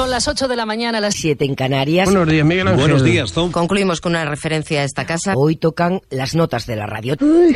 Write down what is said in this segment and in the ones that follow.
Son las 8 de la mañana, las 7 en Canarias. Buenos días, Miguel Ángel. Buenos días, Tom. Concluimos con una referencia a esta casa. Hoy tocan las notas de la radio. Uy,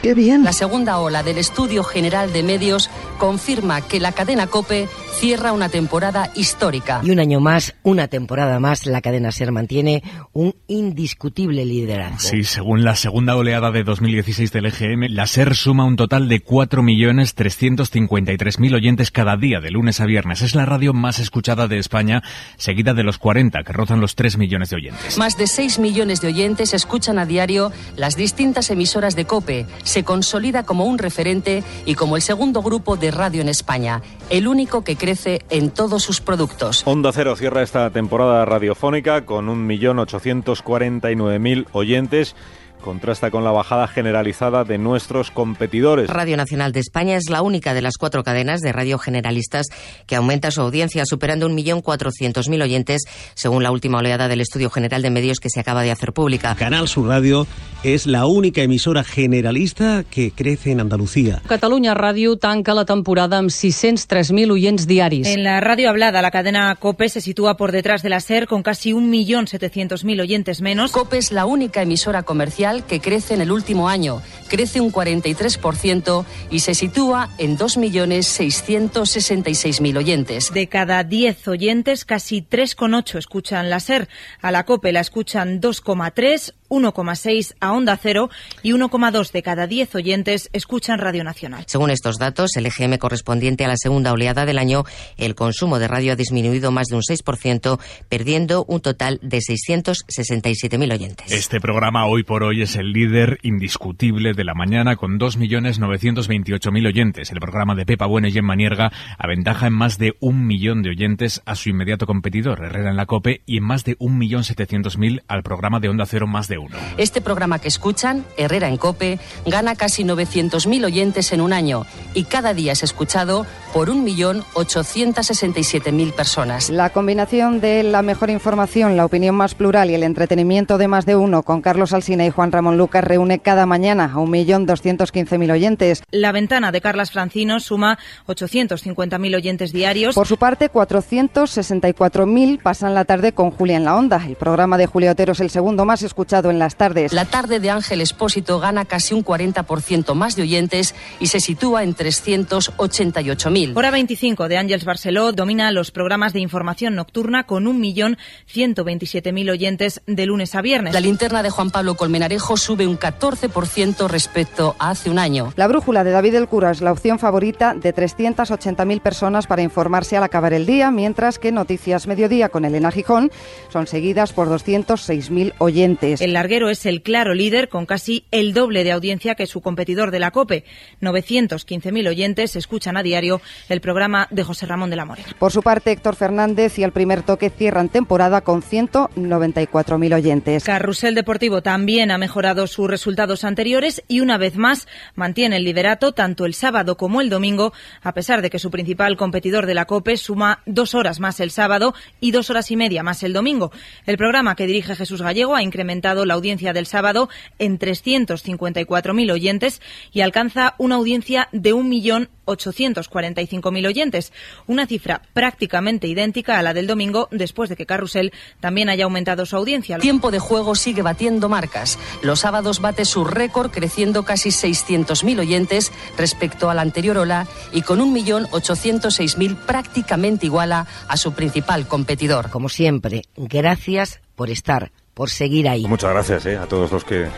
qué bien. La segunda ola del Estudio General de Medios confirma que la cadena COPE cierra una temporada histórica. Y un año más, una temporada más, la cadena SER mantiene un indiscutible liderazgo. Sí, según la segunda oleada de 2016 del EGM, la SER suma un total de 4.353.000 oyentes cada día, de lunes a viernes. Es la radio más escuchada de España, seguida de los 40, que rozan los 3 millones de oyentes. Más de 6 millones de oyentes escuchan a diario las distintas emisoras de COPE. Se consolida como un referente y como el segundo grupo de radio en España, el único que crece en todos sus productos. Onda Cero cierra esta temporada radiofónica con 1.849.000 oyentes contrasta con la bajada generalizada de nuestros competidores. Radio Nacional de España es la única de las cuatro cadenas de radio generalistas que aumenta su audiencia, superando 1.400.000 oyentes, según la última oleada del Estudio General de Medios que se acaba de hacer pública. Canal Sur Radio és la única emissora generalista que crece en Andalucía. Catalunya Ràdio tanca la temporada amb 603.000 oyents diaris. En la radio hablada, la cadena COPE se sitúa por detrás de la SER con casi 1.700.000 oyentes menos. COPE es la única emisora comercial que crece en el último año. Crece un 43% y se sitúa en 2.666.000 oyentes. De cada 10 oyentes, casi 3,8 escuchan la SER. A la COPE la escuchan 2,3, 1,6 a Onda Cero y 1,2 de cada 10 oyentes escuchan Radio Nacional. Según estos datos, el EGM correspondiente a la segunda oleada del año, el consumo de radio ha disminuido más de un 6%, perdiendo un total de 667.000 oyentes. Este programa hoy por hoy es el líder indiscutible de la mañana con 2.928.000 oyentes. El programa de Pepa Bueno y Gemma Nierga aventaja en más de un millón de oyentes a su inmediato competidor, Herrera en la COPE, y en más de 1.700.000 al programa de Onda Cero Más de Este programa que escuchan, Herrera en Cope, gana casi 900.000 oyentes en un año y cada día es escuchado por 1.867.000 personas. La combinación de la mejor información, la opinión más plural y el entretenimiento de más de uno con Carlos Alsina y Juan Ramón Lucas reúne cada mañana a 1.215.000 oyentes. La ventana de Carlas Francino suma 850.000 oyentes diarios. Por su parte, 464.000 pasan la tarde con Julia en la Onda. El programa de Julia Otero es el segundo más escuchado en las tardes. La tarde de Ángel Espósito gana casi un 40% más de oyentes y se sitúa en 388.000. Hora 25 de Ángels Barceló domina los programas de información nocturna con 1.127.000 oyentes de lunes a viernes. La linterna de Juan Pablo Colmenarejo sube un 14% respecto a hace un año. La brújula de David El Cura es la opción favorita de 380.000 personas para informarse al acabar el día, mientras que Noticias Mediodía con Elena Gijón son seguidas por 206.000 oyentes. El larguero es el claro líder con casi el doble de audiencia que su competidor de la COPE. 915.000 oyentes escuchan a diario el programa de José Ramón de la Morena. Por su parte, Héctor Fernández y el primer toque cierran temporada con 194.000 oyentes. Carrusel Deportivo también ha mejorado sus resultados anteriores y una vez más mantiene el liderato tanto el sábado como el domingo, a pesar de que su principal competidor de la COPE suma dos horas más el sábado y dos horas y media más el domingo. El programa que dirige Jesús Gallego ha incrementado la audiencia del sábado en 354.000 oyentes y alcanza una audiencia de 1.845.000 oyentes, una cifra prácticamente idéntica a la del domingo después de que Carrusel también haya aumentado su audiencia. Tiempo de juego sigue batiendo marcas. Los sábados bate su récord creciendo casi 600.000 oyentes respecto a la anterior ola y con 1.806.000 prácticamente iguala a su principal competidor. Como siempre, gracias por estar, por seguir ahí. Muchas gracias eh, a todos los que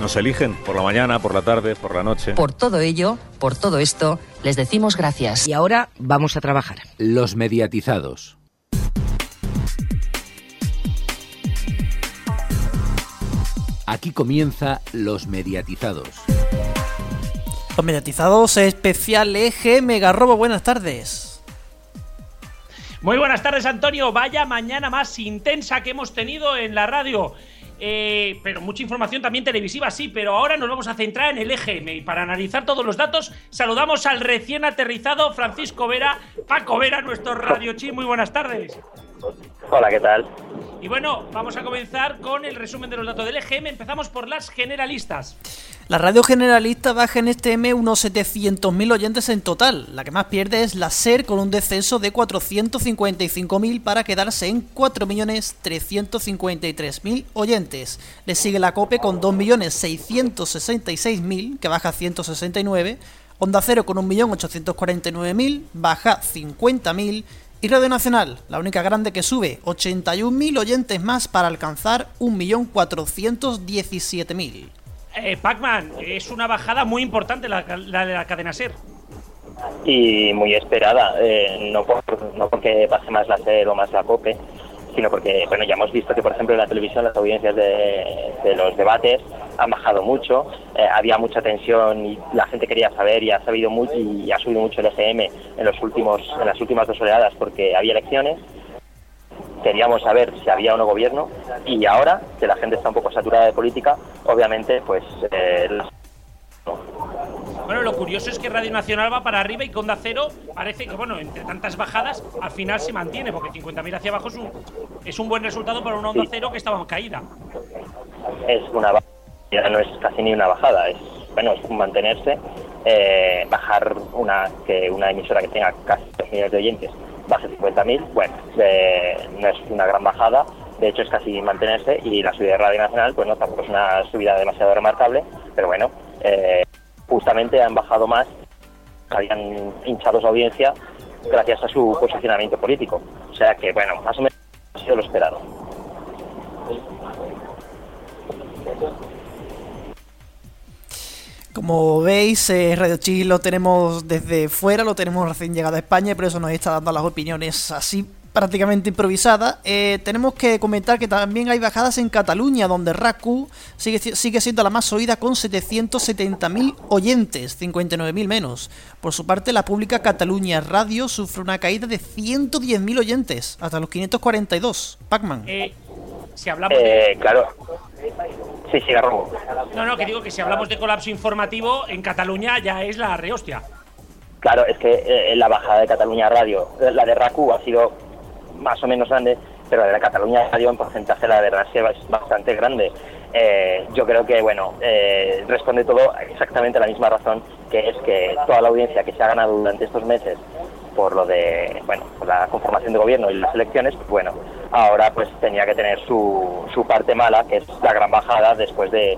nos eligen por la mañana, por la tarde, por la noche. Por todo ello, por todo esto, les decimos gracias. Y ahora vamos a trabajar. Los mediatizados. Aquí comienza Los mediatizados. Los mediatizados especial eje Megarrobo. Buenas tardes. Muy buenas tardes, Antonio. Vaya mañana más intensa que hemos tenido en la radio. Eh, pero mucha información también televisiva, sí, pero ahora nos vamos a centrar en el EGM y para analizar todos los datos saludamos al recién aterrizado Francisco Vera, Paco Vera, nuestro radio chi. Muy buenas tardes. Hola, ¿qué tal? Y bueno, vamos a comenzar con el resumen de los datos del EGM. Empezamos por las generalistas. La radio generalista baja en este M unos 700.000 oyentes en total. La que más pierde es la SER con un descenso de 455.000 para quedarse en 4.353.000 oyentes. Le sigue la COPE con 2.666.000 que baja 169. Onda Cero con 1.849.000 baja 50.000. Y Radio Nacional, la única grande que sube 81.000 oyentes más para alcanzar 1.417.000. Eh, Pacman, es una bajada muy importante la, la de la cadena SER. Y muy esperada, eh, no, por, no porque pase más la SER o más la COPE, sino porque, bueno, ya hemos visto que, por ejemplo, en la televisión las audiencias de, de los debates han bajado mucho, eh, había mucha tensión y la gente quería saber y ha sabido mucho y ha subido mucho el FM en los últimos en las últimas dos oleadas porque había elecciones. Queríamos saber si había o no gobierno y ahora que la gente está un poco saturada de política, obviamente pues eh, Bueno, lo curioso es que Radio Nacional va para arriba y con Onda Cero parece que, bueno, entre tantas bajadas, al final se mantiene, porque 50.000 hacia abajo es un, es un buen resultado para una Onda Cero que estaba en caída. es una ya no es casi ni una bajada, es bueno, es mantenerse, eh, bajar una que una emisora que tenga casi 2 millones de oyentes baje 50.000, bueno, eh, no es una gran bajada, de hecho es casi mantenerse y la subida de Radio Nacional, pues no, tampoco es una subida demasiado remarcable, pero bueno, eh, justamente han bajado más, habían hinchado su audiencia gracias a su posicionamiento político, o sea que bueno, más o menos ha sido lo esperado. Como veis, eh, Radio Chile lo tenemos desde fuera, lo tenemos recién llegado a España, por eso nos está dando las opiniones así prácticamente improvisadas. Eh, tenemos que comentar que también hay bajadas en Cataluña, donde RACU sigue, sigue siendo la más oída con 770.000 oyentes, 59.000 menos. Por su parte, la pública Cataluña Radio sufre una caída de 110.000 oyentes, hasta los 542. Pacman. Eh, si hablamos de... Eh, claro. Sí, sí, Garrobo. No, no, que digo que si hablamos de colapso informativo, en Cataluña ya es la rehostia. Claro, es que eh, la bajada de Cataluña Radio, eh, la de RACU ha sido más o menos grande, pero la de la Cataluña Radio en porcentaje la de RACU es bastante grande. Eh, yo creo que, bueno, eh, responde todo exactamente a la misma razón, que es que toda la audiencia que se ha ganado durante estos meses por lo de, bueno, por la conformación de gobierno y las elecciones, pues bueno, ahora pues tenía que tener su, su parte mala, que es la gran bajada después de,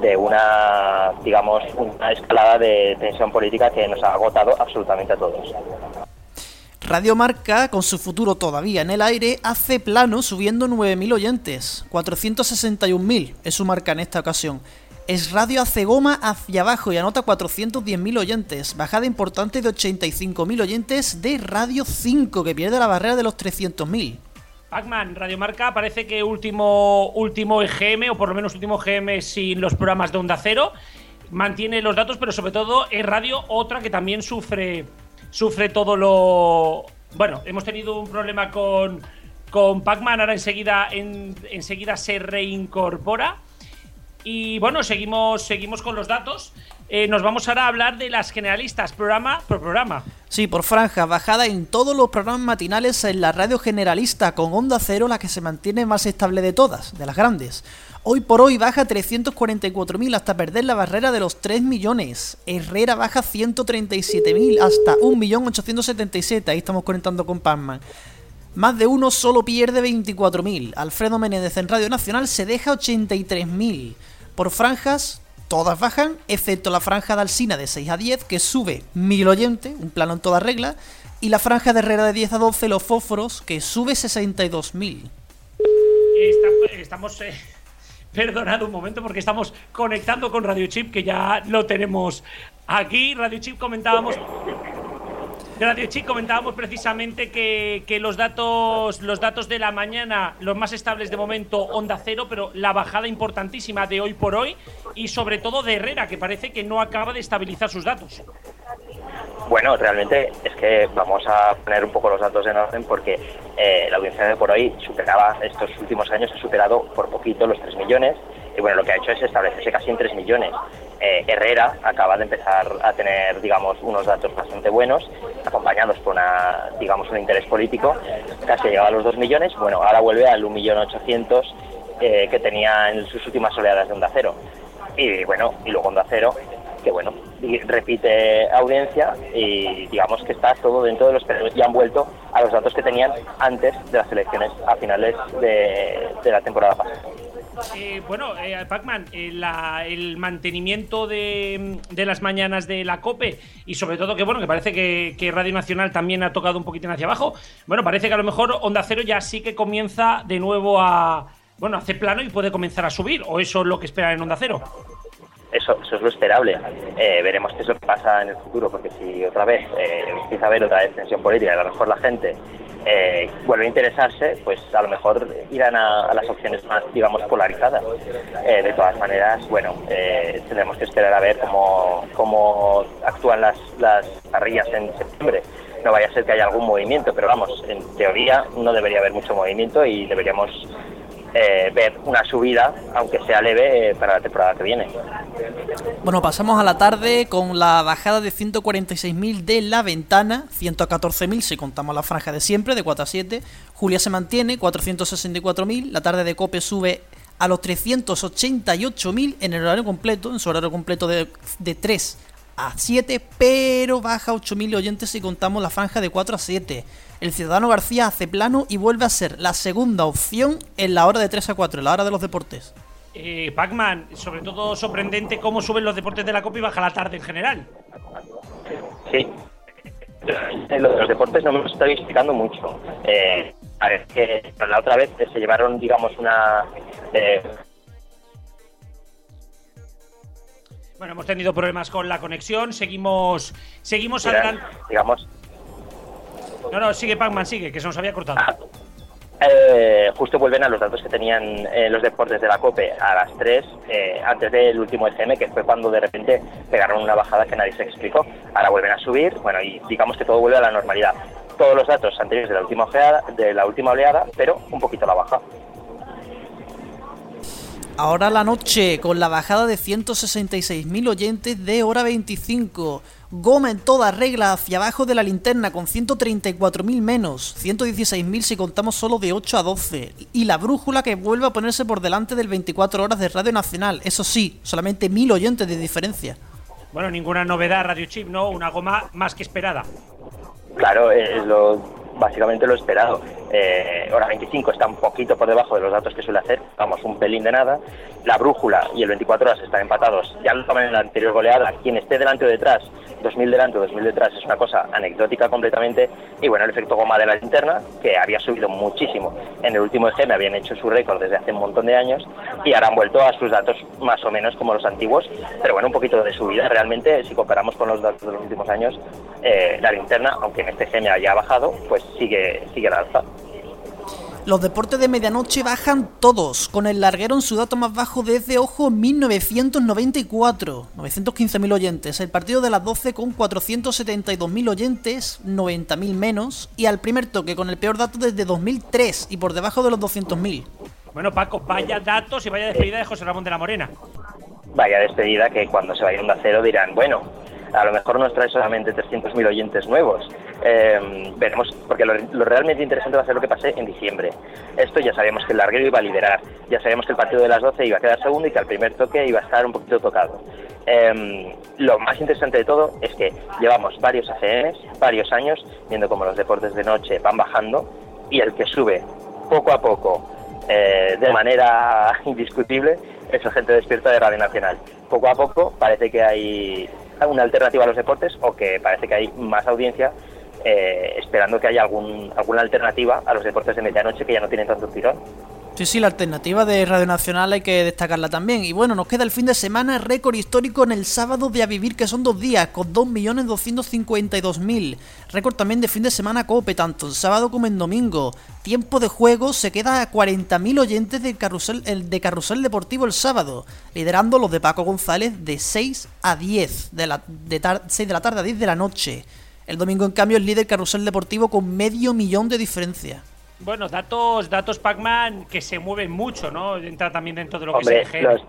de una, digamos, una escalada de tensión política que nos ha agotado absolutamente a todos. Radio Marca, con su futuro todavía en el aire, hace plano subiendo 9.000 oyentes. 461.000 es su marca en esta ocasión. Es Radio hace goma hacia abajo y anota 410.000 oyentes. Bajada importante de 85.000 oyentes de Radio 5, que pierde la barrera de los 300.000. Pacman, Radio Marca parece que último, último EGM, o por lo menos último EGM sin los programas de Onda Cero, mantiene los datos, pero sobre todo es Radio, otra que también sufre, sufre todo lo... Bueno, hemos tenido un problema con, con Pacman, ahora enseguida, en, enseguida se reincorpora. Y bueno, seguimos, seguimos con los datos. Eh, nos vamos ahora a hablar de las generalistas, programa por programa. Sí, por franja, bajada en todos los programas matinales en la radio generalista, con Onda Cero la que se mantiene más estable de todas, de las grandes. Hoy por hoy baja 344.000 hasta perder la barrera de los 3 millones. Herrera baja 137.000 hasta 1.877.000. Ahí estamos conectando con Pacman. Más de uno solo pierde 24.000. Alfredo Menéndez en Radio Nacional se deja 83.000. Por franjas, todas bajan, excepto la franja de Alsina de 6 a 10, que sube 1.000 oyentes, un plano en toda regla, y la franja de Herrera de 10 a 12, los fósforos, que sube 62.000. Está- estamos. eh, perdonad un momento porque estamos conectando con Radio Chip, que ya lo tenemos aquí. Radio Chip comentábamos. Radio Chip comentábamos precisamente que, que los datos los datos de la mañana, los más estables de momento, onda cero, pero la bajada importantísima de hoy por hoy y sobre todo de Herrera, que parece que no acaba de estabilizar sus datos. Bueno, realmente es que vamos a poner un poco los datos en orden porque eh, la audiencia de por hoy superaba, estos últimos años ha superado por poquito los 3 millones y bueno, lo que ha hecho es establecerse casi en 3 millones. eh, Herrera acaba de empezar a tener, digamos, unos datos bastante buenos, acompañados por una, digamos, un interés político, casi llegado a los 2 millones, bueno, ahora vuelve al 1.800.000 eh, que tenía en sus últimas oleadas de Onda Cero. Y bueno, y luego Onda Cero, que bueno, repite audiencia y digamos que está todo dentro de los que ya han vuelto a los datos que tenían antes de las elecciones a finales de, la temporada pasada. Eh, bueno, eh, Pacman, eh, el mantenimiento de, las mañanas de la COPE y sobre todo que bueno, que parece que, Radio Nacional también ha tocado un poquitín hacia abajo. Bueno, parece que a lo mejor Onda Cero ya sí que comienza de nuevo a, bueno, hace plano y puede comenzar a subir, o eso es lo que espera en Onda Cero. Eso, eso es lo esperable. Eh, veremos qué es lo que pasa en el futuro, porque si otra vez eh, empieza a haber otra tensión política a lo mejor la gente eh, vuelve a interesarse, pues a lo mejor irán a, las opciones más, digamos, polarizadas. de todas maneras, bueno, tendremos que esperar a ver cómo, cómo actúan las, las parrillas en septiembre no vaya a ser que haya algún movimiento, pero vamos, en teoría no debería haber mucho movimiento y deberíamos eh, ver una subida, aunque sea leve, eh, para la temporada que viene. Bueno, pasamos a la tarde con la bajada de 146.000 de la ventana, 114.000 si contamos la franja de siempre, de 4 a 7. Julia se mantiene, 464.000. La tarde de Cope sube a los 388.000 en el horario completo, en su horario completo de, de 3 a 7, pero baja 8.000 oyentes si contamos la franja de 4 a 7 el Ciudadano García hace plano y vuelve a ser la segunda opción en la hora de 3 a 4, en la hora de los deportes. Eh, Pacman, sobre todo sorprendente cómo suben los deportes de la Copa y baja la tarde en general. Sí. Los, deportes no me lo estoy explicando mucho. Eh, a ver, que la otra vez se llevaron, digamos, una. Eh, bueno, hemos tenido problemas con la conexión. Seguimos, seguimos adelante. Digamos, no, no, sigue Pacman, sigue, que se nos había cortado. Ah, eh, justo vuelven a los datos que tenían eh, los deportes de la COPE a las 3, eh, antes del último ECM, que fue cuando de repente pegaron una bajada que nadie se explicó. Ahora vuelven a subir, bueno, y digamos que todo vuelve a la normalidad. Todos los datos anteriores de la última oleada, de la última oleada pero un poquito la baja. Ahora la noche, con la bajada de 166.000 oyentes de hora 25. Goma en toda regla hacia abajo de la linterna con 134.000 menos, 116.000 si contamos solo de 8 a 12. Y la brújula que vuelve a ponerse por delante del 24 horas de Radio Nacional. Eso sí, solamente 1.000 oyentes de diferencia. Bueno, ninguna novedad Radio Chip, ¿no? Una goma más que esperada. Claro, es lo básicamente lo esperado. Eh, hora 25 está un poquito por debajo de los datos que suele hacer, vamos, un pelín de nada. La brújula y el 24 horas están empatados, ya lo toman en la anterior goleada. Quien esté delante o detrás, 2000 delante o 2000 detrás, es una cosa anecdótica completamente. Y bueno, el efecto goma de la linterna, que había subido muchísimo en el último EGM, habían hecho su récord desde hace un montón de años y ahora han vuelto a sus datos más o menos como los antiguos, pero bueno, un poquito de subida. Realmente, si comparamos con los datos de los últimos años, eh, la linterna, aunque en este EGM haya bajado, pues sigue, sigue al alza. Los deportes de medianoche bajan todos, con el larguero en su dato más bajo desde, ojo, 1994, 915.000 oyentes. El partido de las 12 con 472.000 oyentes, 90.000 menos. Y al primer toque con el peor dato desde 2003 y por debajo de los 200.000. Bueno, Paco, vaya datos y vaya despedida de José Ramón de la Morena. Vaya despedida que cuando se vaya a un cero dirán, bueno, a lo mejor nos trae solamente 300.000 oyentes nuevos. Eh, veremos, porque lo, realmente interesante va a ser lo que pase en diciembre. Esto ya sabemos que el larguero iba a liderar, ya sabemos que el partido de las 12 iba a quedar segundo y que al primer toque iba a estar un poquito tocado. Eh, lo más interesante de todo es que llevamos varios ACNs, varios años, viendo cómo los deportes de noche van bajando y el que sube poco a poco, eh, de manera indiscutible, es la gente despierta de Radio Nacional. Poco a poco parece que hay una alternativa a los deportes o que parece que hay más audiencia eh, esperando que haya algún, alguna alternativa a los deportes de medianoche que ya no tienen tanto tirón. Sí, sí, la alternativa de Radio Nacional hay que destacarla también. Y bueno, nos queda el fin de semana récord histórico en el sábado de A Vivir, que son dos días, con 2.252.000. Récord también de fin de semana COPE, tanto el sábado como en domingo. Tiempo de juego se queda a 40.000 oyentes de carrusel, el de Carrusel Deportivo el sábado, liderando los de Paco González de 6 a 10, de, la, de 6 de la tarde a 10 de la noche. El domingo, en cambio, es líder Carrusel Deportivo con medio millón de diferencia. Bueno, datos, datos Pac-Man que se mueven mucho, ¿no? Entra también dentro de lo que es el los,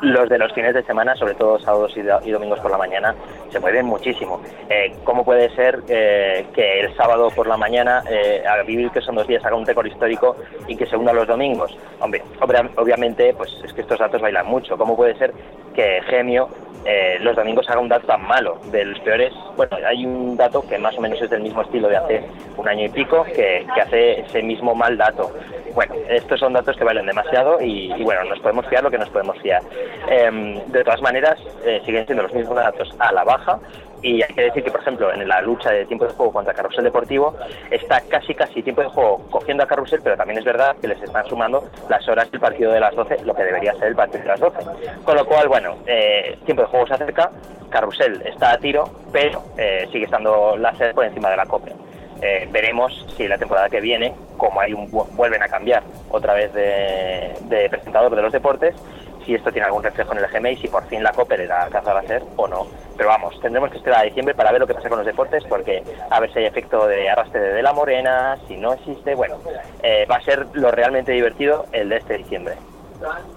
los de los fines de semana, sobre todo sábados y, domingos por la mañana, se mueven muchísimo. Eh, ¿Cómo puede ser eh, que el sábado por la mañana, eh, a vivir que son dos días, haga un récord histórico y que se una los domingos? Hombre, obviamente, pues es que estos datos bailan mucho. ¿Cómo puede ser que Gemio eh, los domingos haga un dato tan malo. De los peores, bueno, hay un dato que más o menos es del mismo estilo de hace un año y pico, que, hace ese mismo mal dato. Bueno, estos son datos que valen demasiado y, bueno, nos podemos fiar lo que nos podemos fiar. Em, de todas maneras, eh, siguen siendo los mismos datos a la baja y hay que decir que, por ejemplo, en la lucha de tiempo de juego contra Carrusel Deportivo, está casi casi tiempo de juego cogiendo a Carrusel, pero también es verdad que les están sumando las horas del partido de las 12, lo que debería ser el partido de las 12. Con lo cual, bueno, eh, tiempo de juego se acerca, Carrusel está a tiro, pero eh, sigue estando la sede por encima de la COPE. Eh, veremos si la temporada que viene, como hay un vuelven a cambiar otra vez de presentador de los deportes, si esto tiene algún reflejo en el GMA y si por fin la COPE le da alcanzar a ser o no. Pero vamos, tendremos que esperar a diciembre para ver lo que pasa con los deportes, porque a ver si hay efecto de arrastre de la morena, si no existe, bueno, eh, va a ser lo realmente divertido el de este diciembre.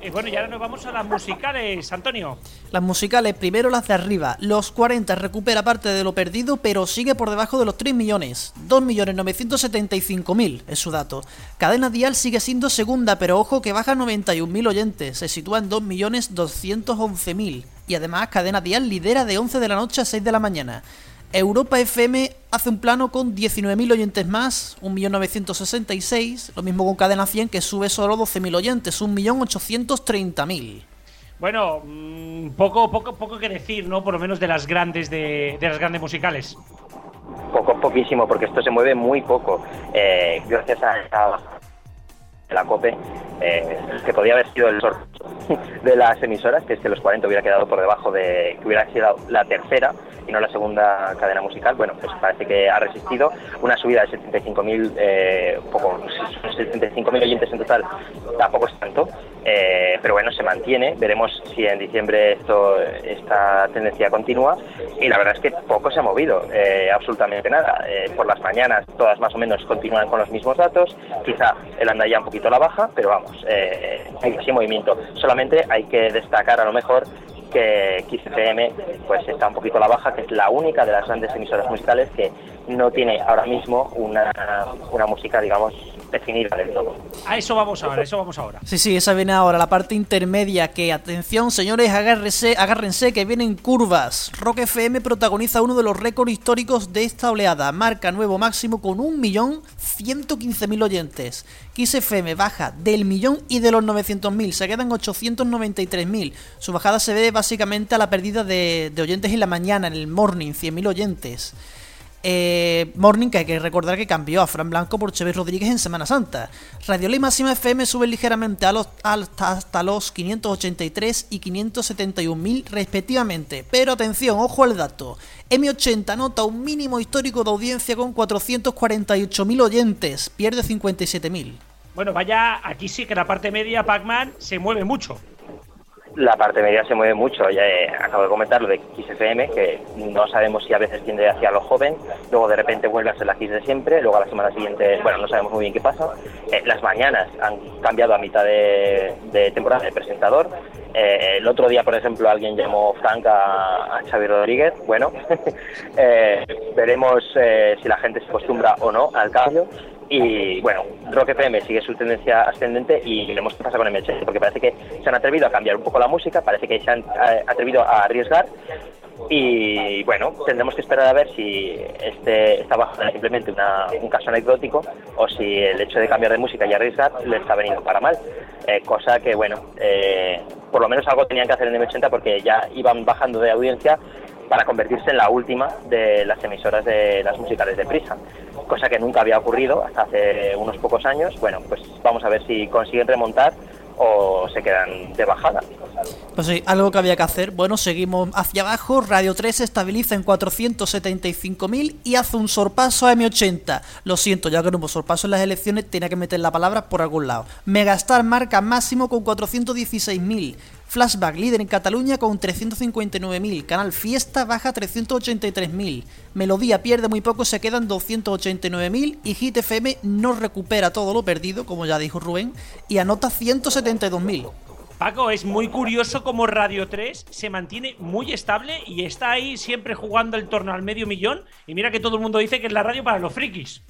Y bueno, y ahora nos vamos a las musicales, Antonio. Las musicales, primero las de arriba. Los 40 recupera parte de lo perdido, pero sigue por debajo de los 3 millones. 2.975.000 es su dato. Cadena Dial sigue siendo segunda, pero ojo que baja 91.000 oyentes. Se sitúa en 2.211.000. Y además, Cadena Dial lidera de 11 de la noche a 6 de la mañana. Europa FM hace un plano con 19.000 oyentes más, 1.966, lo mismo con Cadena 100 que sube solo 12.000 oyentes, 1.830.000. Bueno, mm, poco, poco, poco que decir, ¿no? Por lo menos de las grandes de, las grandes musicales. Poco, poquísimo, porque esto se mueve muy poco. Eh, gracias a, la COPE, eh, que podía haber sido el sorteo de las emisoras, que es que los 40 hubiera quedado por debajo de que hubiera sido la tercera y no la segunda cadena musical. Bueno, pues parece que ha resistido una subida de 75.000, eh, poco, 75.000 oyentes en total, tampoco es tanto, eh, pero bueno, se mantiene. Veremos si en diciembre esto, esta tendencia continúa y la verdad es que poco se ha movido, eh, absolutamente nada. Eh, por las mañanas todas más o menos continúan con los mismos datos, quizá él anda ya un poquito la baja, pero vamos, hay así movimiento. Solamente hay que destacar a lo mejor que XFM pues está un poquito a la baja, que es la única de las grandes emisoras musicales que no tiene ahora mismo una, una música, digamos, definida del todo. A eso vamos ahora, eso vamos ahora. Sí, sí, esa viene ahora, la parte intermedia, que atención señores, agárrense, agárrense que vienen curvas. Rock FM protagoniza uno de los récords históricos de esta oleada, marca nuevo máximo con 1.115.000 oyentes. Kiss FM baja del millón y de los 900.000, se quedan 893.000. Su bajada se debe básicamente a la pérdida de, de oyentes en la mañana, en el morning, 100.000 oyentes. Eh, Morning, que hay que recordar que cambió a Fran Blanco por Chevy Rodríguez en Semana Santa. Radio Ley Máxima FM sube ligeramente a los, hasta los 583 y 571 mil respectivamente. Pero atención, ojo al dato. M80 nota un mínimo histórico de audiencia con 448 mil oyentes, pierde 57 mil. Bueno, vaya, aquí sí que la parte media, Pac-Man, se mueve mucho la parte media se mueve mucho. Ya acabo de comentar lo de XFM, que no sabemos si a veces tiende hacia lo joven, luego de repente vuelve a ser la X de siempre, luego a la semana siguiente, bueno, no sabemos muy bien qué pasa. Eh, las mañanas han cambiado a mitad de, temporada de presentador. Eh, el otro día, por ejemplo, alguien llamó Frank a, a Xavi Rodríguez. Bueno, eh, veremos si la gente se acostumbra o no al cambio. Y bueno, Rock FM sigue su tendencia ascendente y veremos qué pasa con MH, porque parece que se han atrevido a cambiar un poco la música, parece que se han eh, atrevido a arriesgar y bueno, tendremos que esperar a ver si este esta bajada es simplemente un caso anecdótico o si el hecho de cambiar de música y arriesgar le está veniendo para mal. Eh, cosa que, bueno, eh, por lo menos algo tenían que hacer en M80 porque ya iban bajando de audiencia para convertirse en la última de las emisoras de las musicales de prisa, cosa que nunca había ocurrido hasta hace unos pocos años. Bueno, pues vamos a ver si consiguen remontar o se quedan de bajada. Pues sí, algo que había que hacer. Bueno, seguimos hacia abajo. Radio 3 se estabiliza en 475.000 y hace un sorpaso a M80. Lo siento, ya que no hubo sorpaso en las elecciones, tenía que meter la palabra por algún lado. Megastar marca máximo con 416.000. Flashback líder en Cataluña con 359.000. Canal Fiesta baja 383.000. Melodía pierde muy poco, se quedan 289.000. Y Hit FM no recupera todo lo perdido, como ya dijo Rubén, y anota 172.000. Paco, es muy curioso cómo Radio 3 se mantiene muy estable y está ahí siempre jugando el torno al medio millón. Y mira que todo el mundo dice que es la radio para los frikis.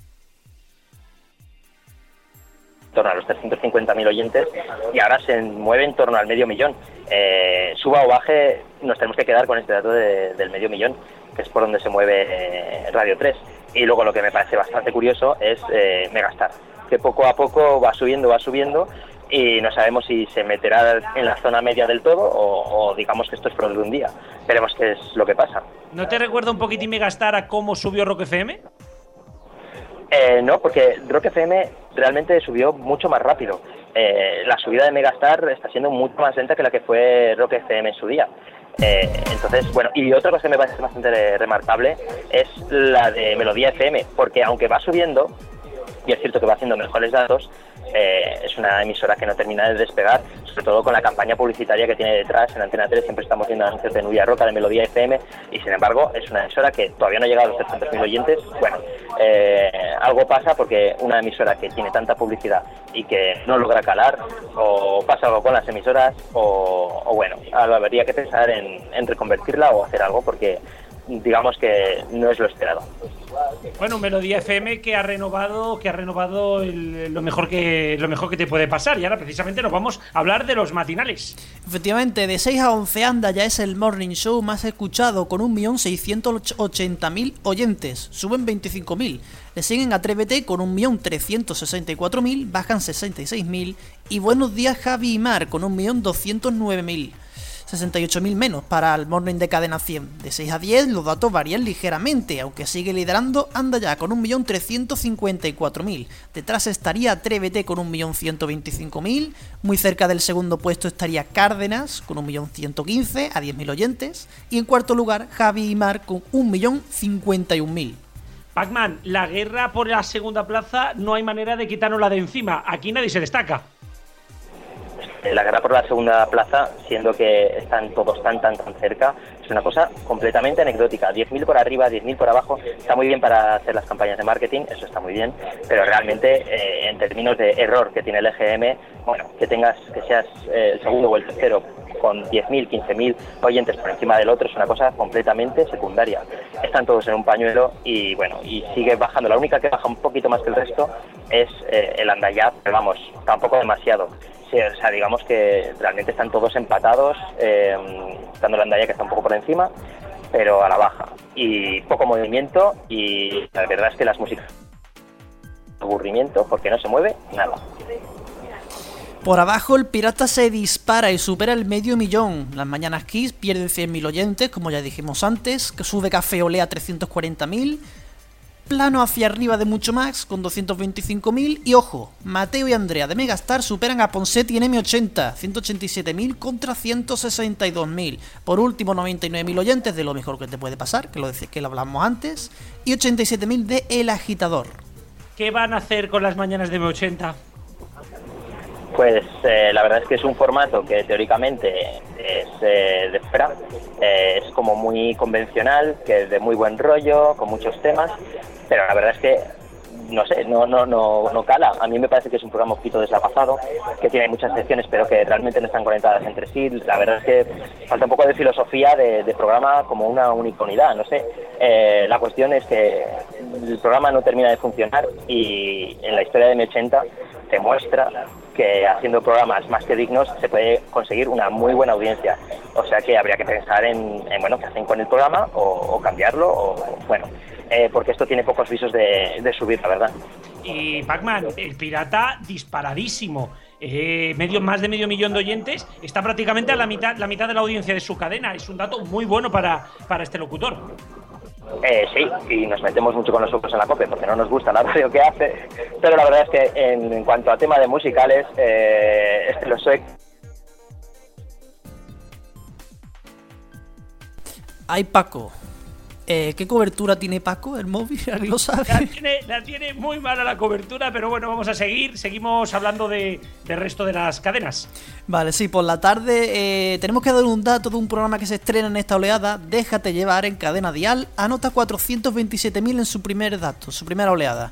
Torno a los 350.000 oyentes y ahora se mueve en torno al medio millón. Eh, suba o baje, nos tenemos que quedar con este dato de- del medio millón, que es por donde se mueve eh, Radio 3. Y luego lo que me parece bastante curioso es eh, Megastar, que poco a poco va subiendo, va subiendo y no sabemos si se meterá en la zona media del todo o, o digamos que esto es producto de un día. Veremos qué es lo que pasa. ¿No te recuerda un poquitín Megastar a cómo subió Rock FM? Eh, no, porque Rock FM realmente subió mucho más rápido. Eh, la subida de Megastar está siendo mucho más lenta que la que fue Rock FM en su día. Eh, entonces, bueno, y otra cosa que me parece bastante remarcable es la de Melodía FM, porque aunque va subiendo, y es cierto que va haciendo mejores datos, eh, es una emisora que no termina de despegar, sobre todo con la campaña publicitaria que tiene detrás. En Antena 3 siempre estamos viendo anuncios de Nubia Roca, de Melodía FM, y sin embargo es una emisora que todavía no ha llegado a los 300.000 oyentes. Bueno, eh, algo pasa porque una emisora que tiene tanta publicidad y que no logra calar, o pasa algo con las emisoras, o, o bueno, habría que pensar en, en reconvertirla o hacer algo porque digamos que no es lo esperado. Bueno, Melodía FM que ha renovado, que ha renovado el- lo mejor que lo mejor que te puede pasar. Y ahora precisamente nos vamos a hablar de los matinales. Efectivamente, de 6 a 11 anda ya es el morning show más escuchado con 1.680.000 oyentes, suben 25.000. Le siguen Atrévete con 1.364.000, bajan 66.000 y Buenos días Javi y Mar con 1.209.000. 68.000 menos para el Morning de Cadena 100. De 6 a 10 los datos varían ligeramente, aunque sigue liderando, anda ya con 1.354.000. Detrás estaría Atrévete con 1.125.000. Muy cerca del segundo puesto estaría Cárdenas con 1.115.000 a 10.000 oyentes. Y en cuarto lugar Javi y Mar con 1.051.000. Pac-Man, la guerra por la segunda plaza no hay manera de quitárnosla de encima. Aquí nadie se destaca. La guerra por la segunda plaza, siendo que están todos tan, tan, tan cerca, es una cosa completamente anecdótica. 10.000 por arriba, 10.000 por abajo, está muy bien para hacer las campañas de marketing, eso está muy bien, pero realmente eh, en términos de error que tiene el EGM, bueno, que tengas, que seas eh, el segundo o el tercero con 10.000, 15.000 oyentes por encima del otro es una cosa completamente secundaria. Están todos en un pañuelo y bueno, y sigue bajando. La única que baja un poquito más que el resto es eh, el Andayab, pero vamos, tampoco demasiado. Sí, o sea, digamos que realmente están todos empatados, eh, estando el Andaya que está un poco por encima, pero a la baja. Y poco movimiento y la verdad es que las músicas aburrimiento porque no se mueve nada. Por abajo el pirata se dispara y supera el medio millón. Las mañanas Kiss pierden 100.000 oyentes, como ya dijimos antes, que sube Café Olea a 340.000. Plano hacia arriba de mucho más con 225.000 y ojo, Mateo y Andrea de Megastar superan a Poncetti en M80, 187.000 contra 162.000. Por último, 99.000 oyentes de lo mejor que te puede pasar, que lo, que lo hablamos antes, y 87.000 de El Agitador. ¿Qué van a hacer con las mañanas de M80? Pues eh, la verdad es que es un formato que teóricamente es eh, de fuera, eh, es como muy convencional, que es de muy buen rollo, con muchos temas, pero la verdad es que no sé, no, no, no, no cala. A mí me parece que es un programa un poquito deslapazado, que tiene muchas secciones, pero que realmente no están conectadas entre sí. La verdad es que falta un poco de filosofía de, programa como una única unidad, no sé. Eh, la cuestión es que el programa no termina de funcionar y en la historia de M80 te muestra que haciendo programas más que dignos se puede conseguir una muy buena audiencia. O sea que habría que pensar en, en, bueno, qué hacen con el programa o, o cambiarlo, o bueno, eh, porque esto tiene pocos visos de, de subir, la verdad. Y Pac-Man, el pirata disparadísimo. Eh, medio, más de medio millón de oyentes, está prácticamente a la mitad, la mitad de la audiencia de su cadena. Es un dato muy bueno para, para este locutor. Eh, sí, y nos metemos mucho con los ojos en la cope porque no nos gusta la radio que hace, pero la verdad es que en, en cuanto a tema de musicales, eh, los soy Ay, Paco. Eh, ¿Qué cobertura tiene Paco, el móvil? ¿Alguien lo sabe? La tiene, la tiene muy mala la cobertura, pero bueno, vamos a seguir. Seguimos hablando de, del resto de las cadenas. Vale, sí, por la tarde eh, tenemos que dar un dato de un programa que se estrena en esta oleada. Déjate llevar en cadena dial. Anota 427.000 en su primer dato, su primera oleada.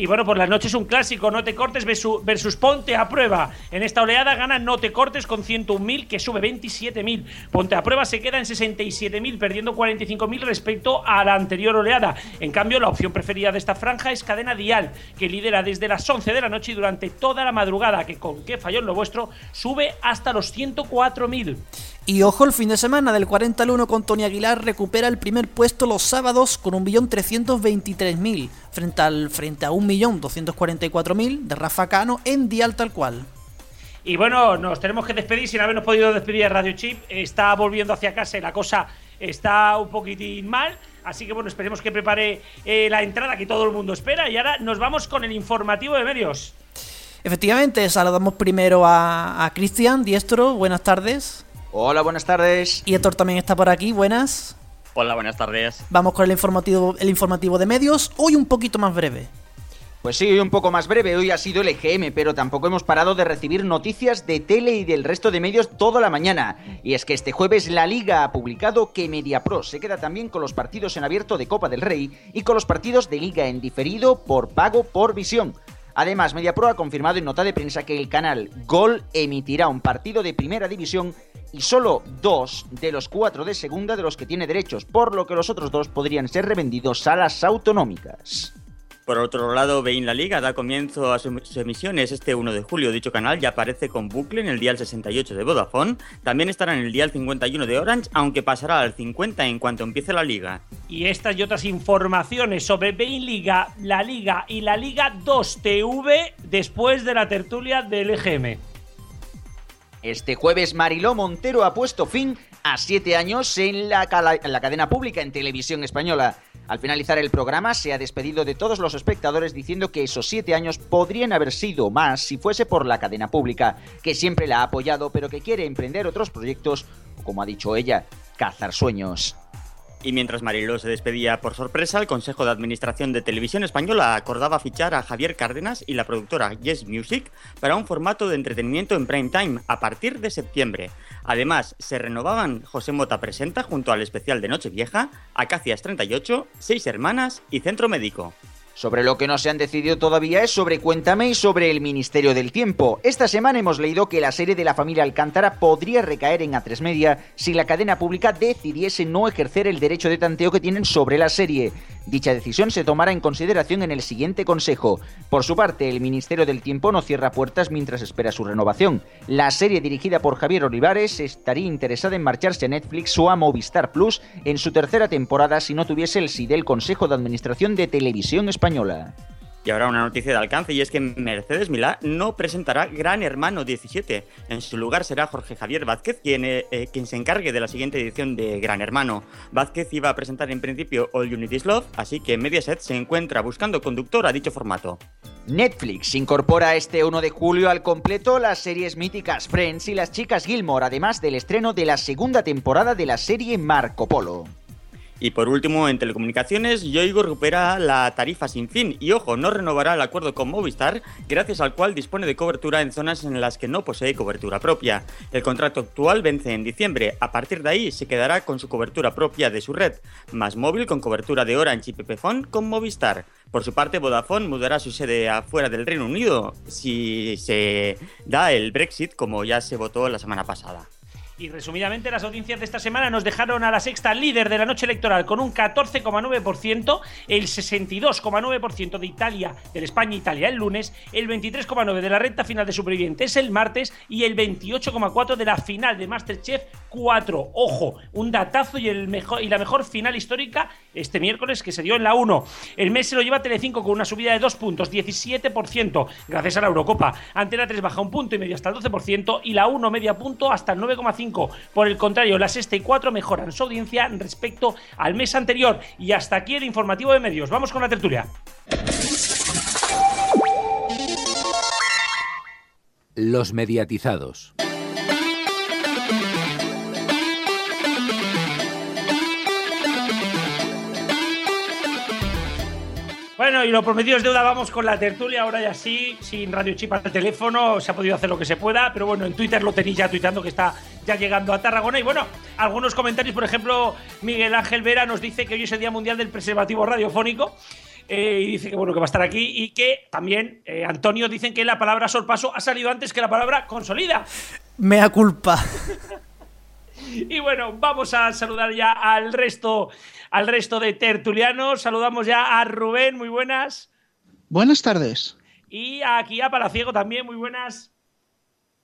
Y bueno, por las noches un clásico, No te cortes versus, versus Ponte a prueba. En esta oleada gana No te cortes con 101.000, que sube 27.000. Ponte a prueba se queda en 67.000, perdiendo 45.000 respecto a la anterior oleada. En cambio, la opción preferida de esta franja es Cadena Dial, que lidera desde las 11 de la noche y durante toda la madrugada, que con qué falló en lo vuestro, sube hasta los 104.000. Y ojo, el fin de semana del 40 al 1 con Tony Aguilar recupera el primer puesto los sábados con 1.323.000 frente, al, frente a 1.244.000 de Rafa Cano en Dial tal cual. Y bueno, nos tenemos que despedir sin habernos podido despedir de Radio Chip. Está volviendo hacia casa y la cosa está un poquitín mal. Así que bueno, esperemos que prepare eh, la entrada que todo el mundo espera. Y ahora nos vamos con el informativo de medios. Efectivamente, saludamos primero a, a Cristian Diestro. Buenas tardes. Hola, buenas tardes. Y Héctor también está por aquí. Buenas. Hola, buenas tardes. Vamos con el informativo, el informativo de medios. Hoy un poquito más breve. Pues sí, hoy un poco más breve, hoy ha sido el EGM, pero tampoco hemos parado de recibir noticias de tele y del resto de medios toda la mañana. Y es que este jueves la Liga ha publicado que MediaPro se queda también con los partidos en abierto de Copa del Rey y con los partidos de Liga en diferido por pago por visión. Además, MediaPro ha confirmado en nota de prensa que el canal Gol emitirá un partido de primera división y solo dos de los cuatro de segunda de los que tiene derechos, por lo que los otros dos podrían ser revendidos a las autonómicas. Por otro lado, Bein La Liga da comienzo a sus emisiones este 1 de julio. Dicho canal ya aparece con bucle en el dial 68 de Vodafone. También estará en el dial 51 de Orange, aunque pasará al 50 en cuanto empiece la liga. Y estas y otras informaciones sobre Bein Liga, La Liga y la Liga 2 TV después de la tertulia del EGM. Este jueves Mariló Montero ha puesto fin a siete años en la, en la, cadena pública en televisión española. Al finalizar el programa se ha despedido de todos los espectadores diciendo que esos siete años podrían haber sido más si fuese por la cadena pública, que siempre la ha apoyado pero que quiere emprender otros proyectos como ha dicho ella, cazar sueños. Y mientras Mariló se despedía por sorpresa, el Consejo de Administración de Televisión Española acordaba fichar a Javier Cárdenas y la productora Yes Music para un formato de entretenimiento en prime time a partir de septiembre. Además, se renovaban José Mota Presenta junto al especial de Nochevieja, Acacias 38, Seis Hermanas y Centro Médico. Sobre lo que no se han decidido todavía es sobre Cuéntame y sobre el Ministerio del Tiempo. Esta semana hemos leído que la serie de la familia Alcántara podría recaer en A3 Media si la cadena pública decidiese no ejercer el derecho de tanteo que tienen sobre la serie. Dicha decisión se tomará en consideración en el siguiente consejo. Por su parte, el Ministerio del Tiempo no cierra puertas mientras espera su renovación. La serie dirigida por Javier Olivares estaría interesada en marcharse a Netflix o a Movistar Plus en su tercera temporada si no tuviese el sí del Consejo de Administración de Televisión Española. Y ahora una noticia de alcance y es que Mercedes Milá no presentará Gran Hermano 17. En su lugar será Jorge Javier Vázquez quien, eh, quien se encargue de la siguiente edición de Gran Hermano. Vázquez iba a presentar en principio All Unity's Love, así que Mediaset se encuentra buscando conductor a dicho formato. Netflix incorpora este 1 de julio al completo las series míticas Friends y las chicas Gilmore, además del estreno de la segunda temporada de la serie Marco Polo. Y por último, en telecomunicaciones, Yoigo recupera la tarifa sin fin y, ojo, no renovará el acuerdo con Movistar, gracias al cual dispone de cobertura en zonas en las que no posee cobertura propia. El contrato actual vence en diciembre, a partir de ahí se quedará con su cobertura propia de su red, más móvil con cobertura de Orange y Pepefon con Movistar. Por su parte, Vodafone mudará su sede afuera del Reino Unido si se da el Brexit como ya se votó la semana pasada. Y resumidamente, las audiencias de esta semana nos dejaron a la sexta líder de la noche electoral con un 14,9%, el 62,9% de Italia, del España-Italia el lunes, el 23,9% de la recta final de Supervivientes el martes y el 28,4% de la final de Masterchef 4. Ojo, un datazo y, el mejor, y la mejor final histórica este miércoles que se dio en la 1. El mes se lo lleva Telecinco con una subida de 2 puntos, 17%, gracias a la Eurocopa. Antena 3 baja un punto y medio hasta el 12% y la 1 media punto hasta el 9,5%. Por el contrario, la sexta y 4 mejoran su audiencia respecto al mes anterior. Y hasta aquí el informativo de medios. Vamos con la tertulia. Los mediatizados. Bueno, y lo prometido es deuda, vamos con la tertulia, ahora ya sí, sin radio chip al teléfono, se ha podido hacer lo que se pueda, pero bueno, en Twitter lo tenéis ya tuitando que está ya llegando a Tarragona. Y bueno, algunos comentarios, por ejemplo, Miguel Ángel Vera nos dice que hoy es el Día Mundial del Preservativo Radiofónico. Eh, y dice que bueno que va a estar aquí y que también eh, Antonio dicen que la palabra sorpaso ha salido antes que la palabra consolida. Mea culpa. Y bueno, vamos a saludar ya al resto, al resto de tertulianos. Saludamos ya a Rubén, muy buenas. Buenas tardes. Y aquí a Palaciego también, muy buenas.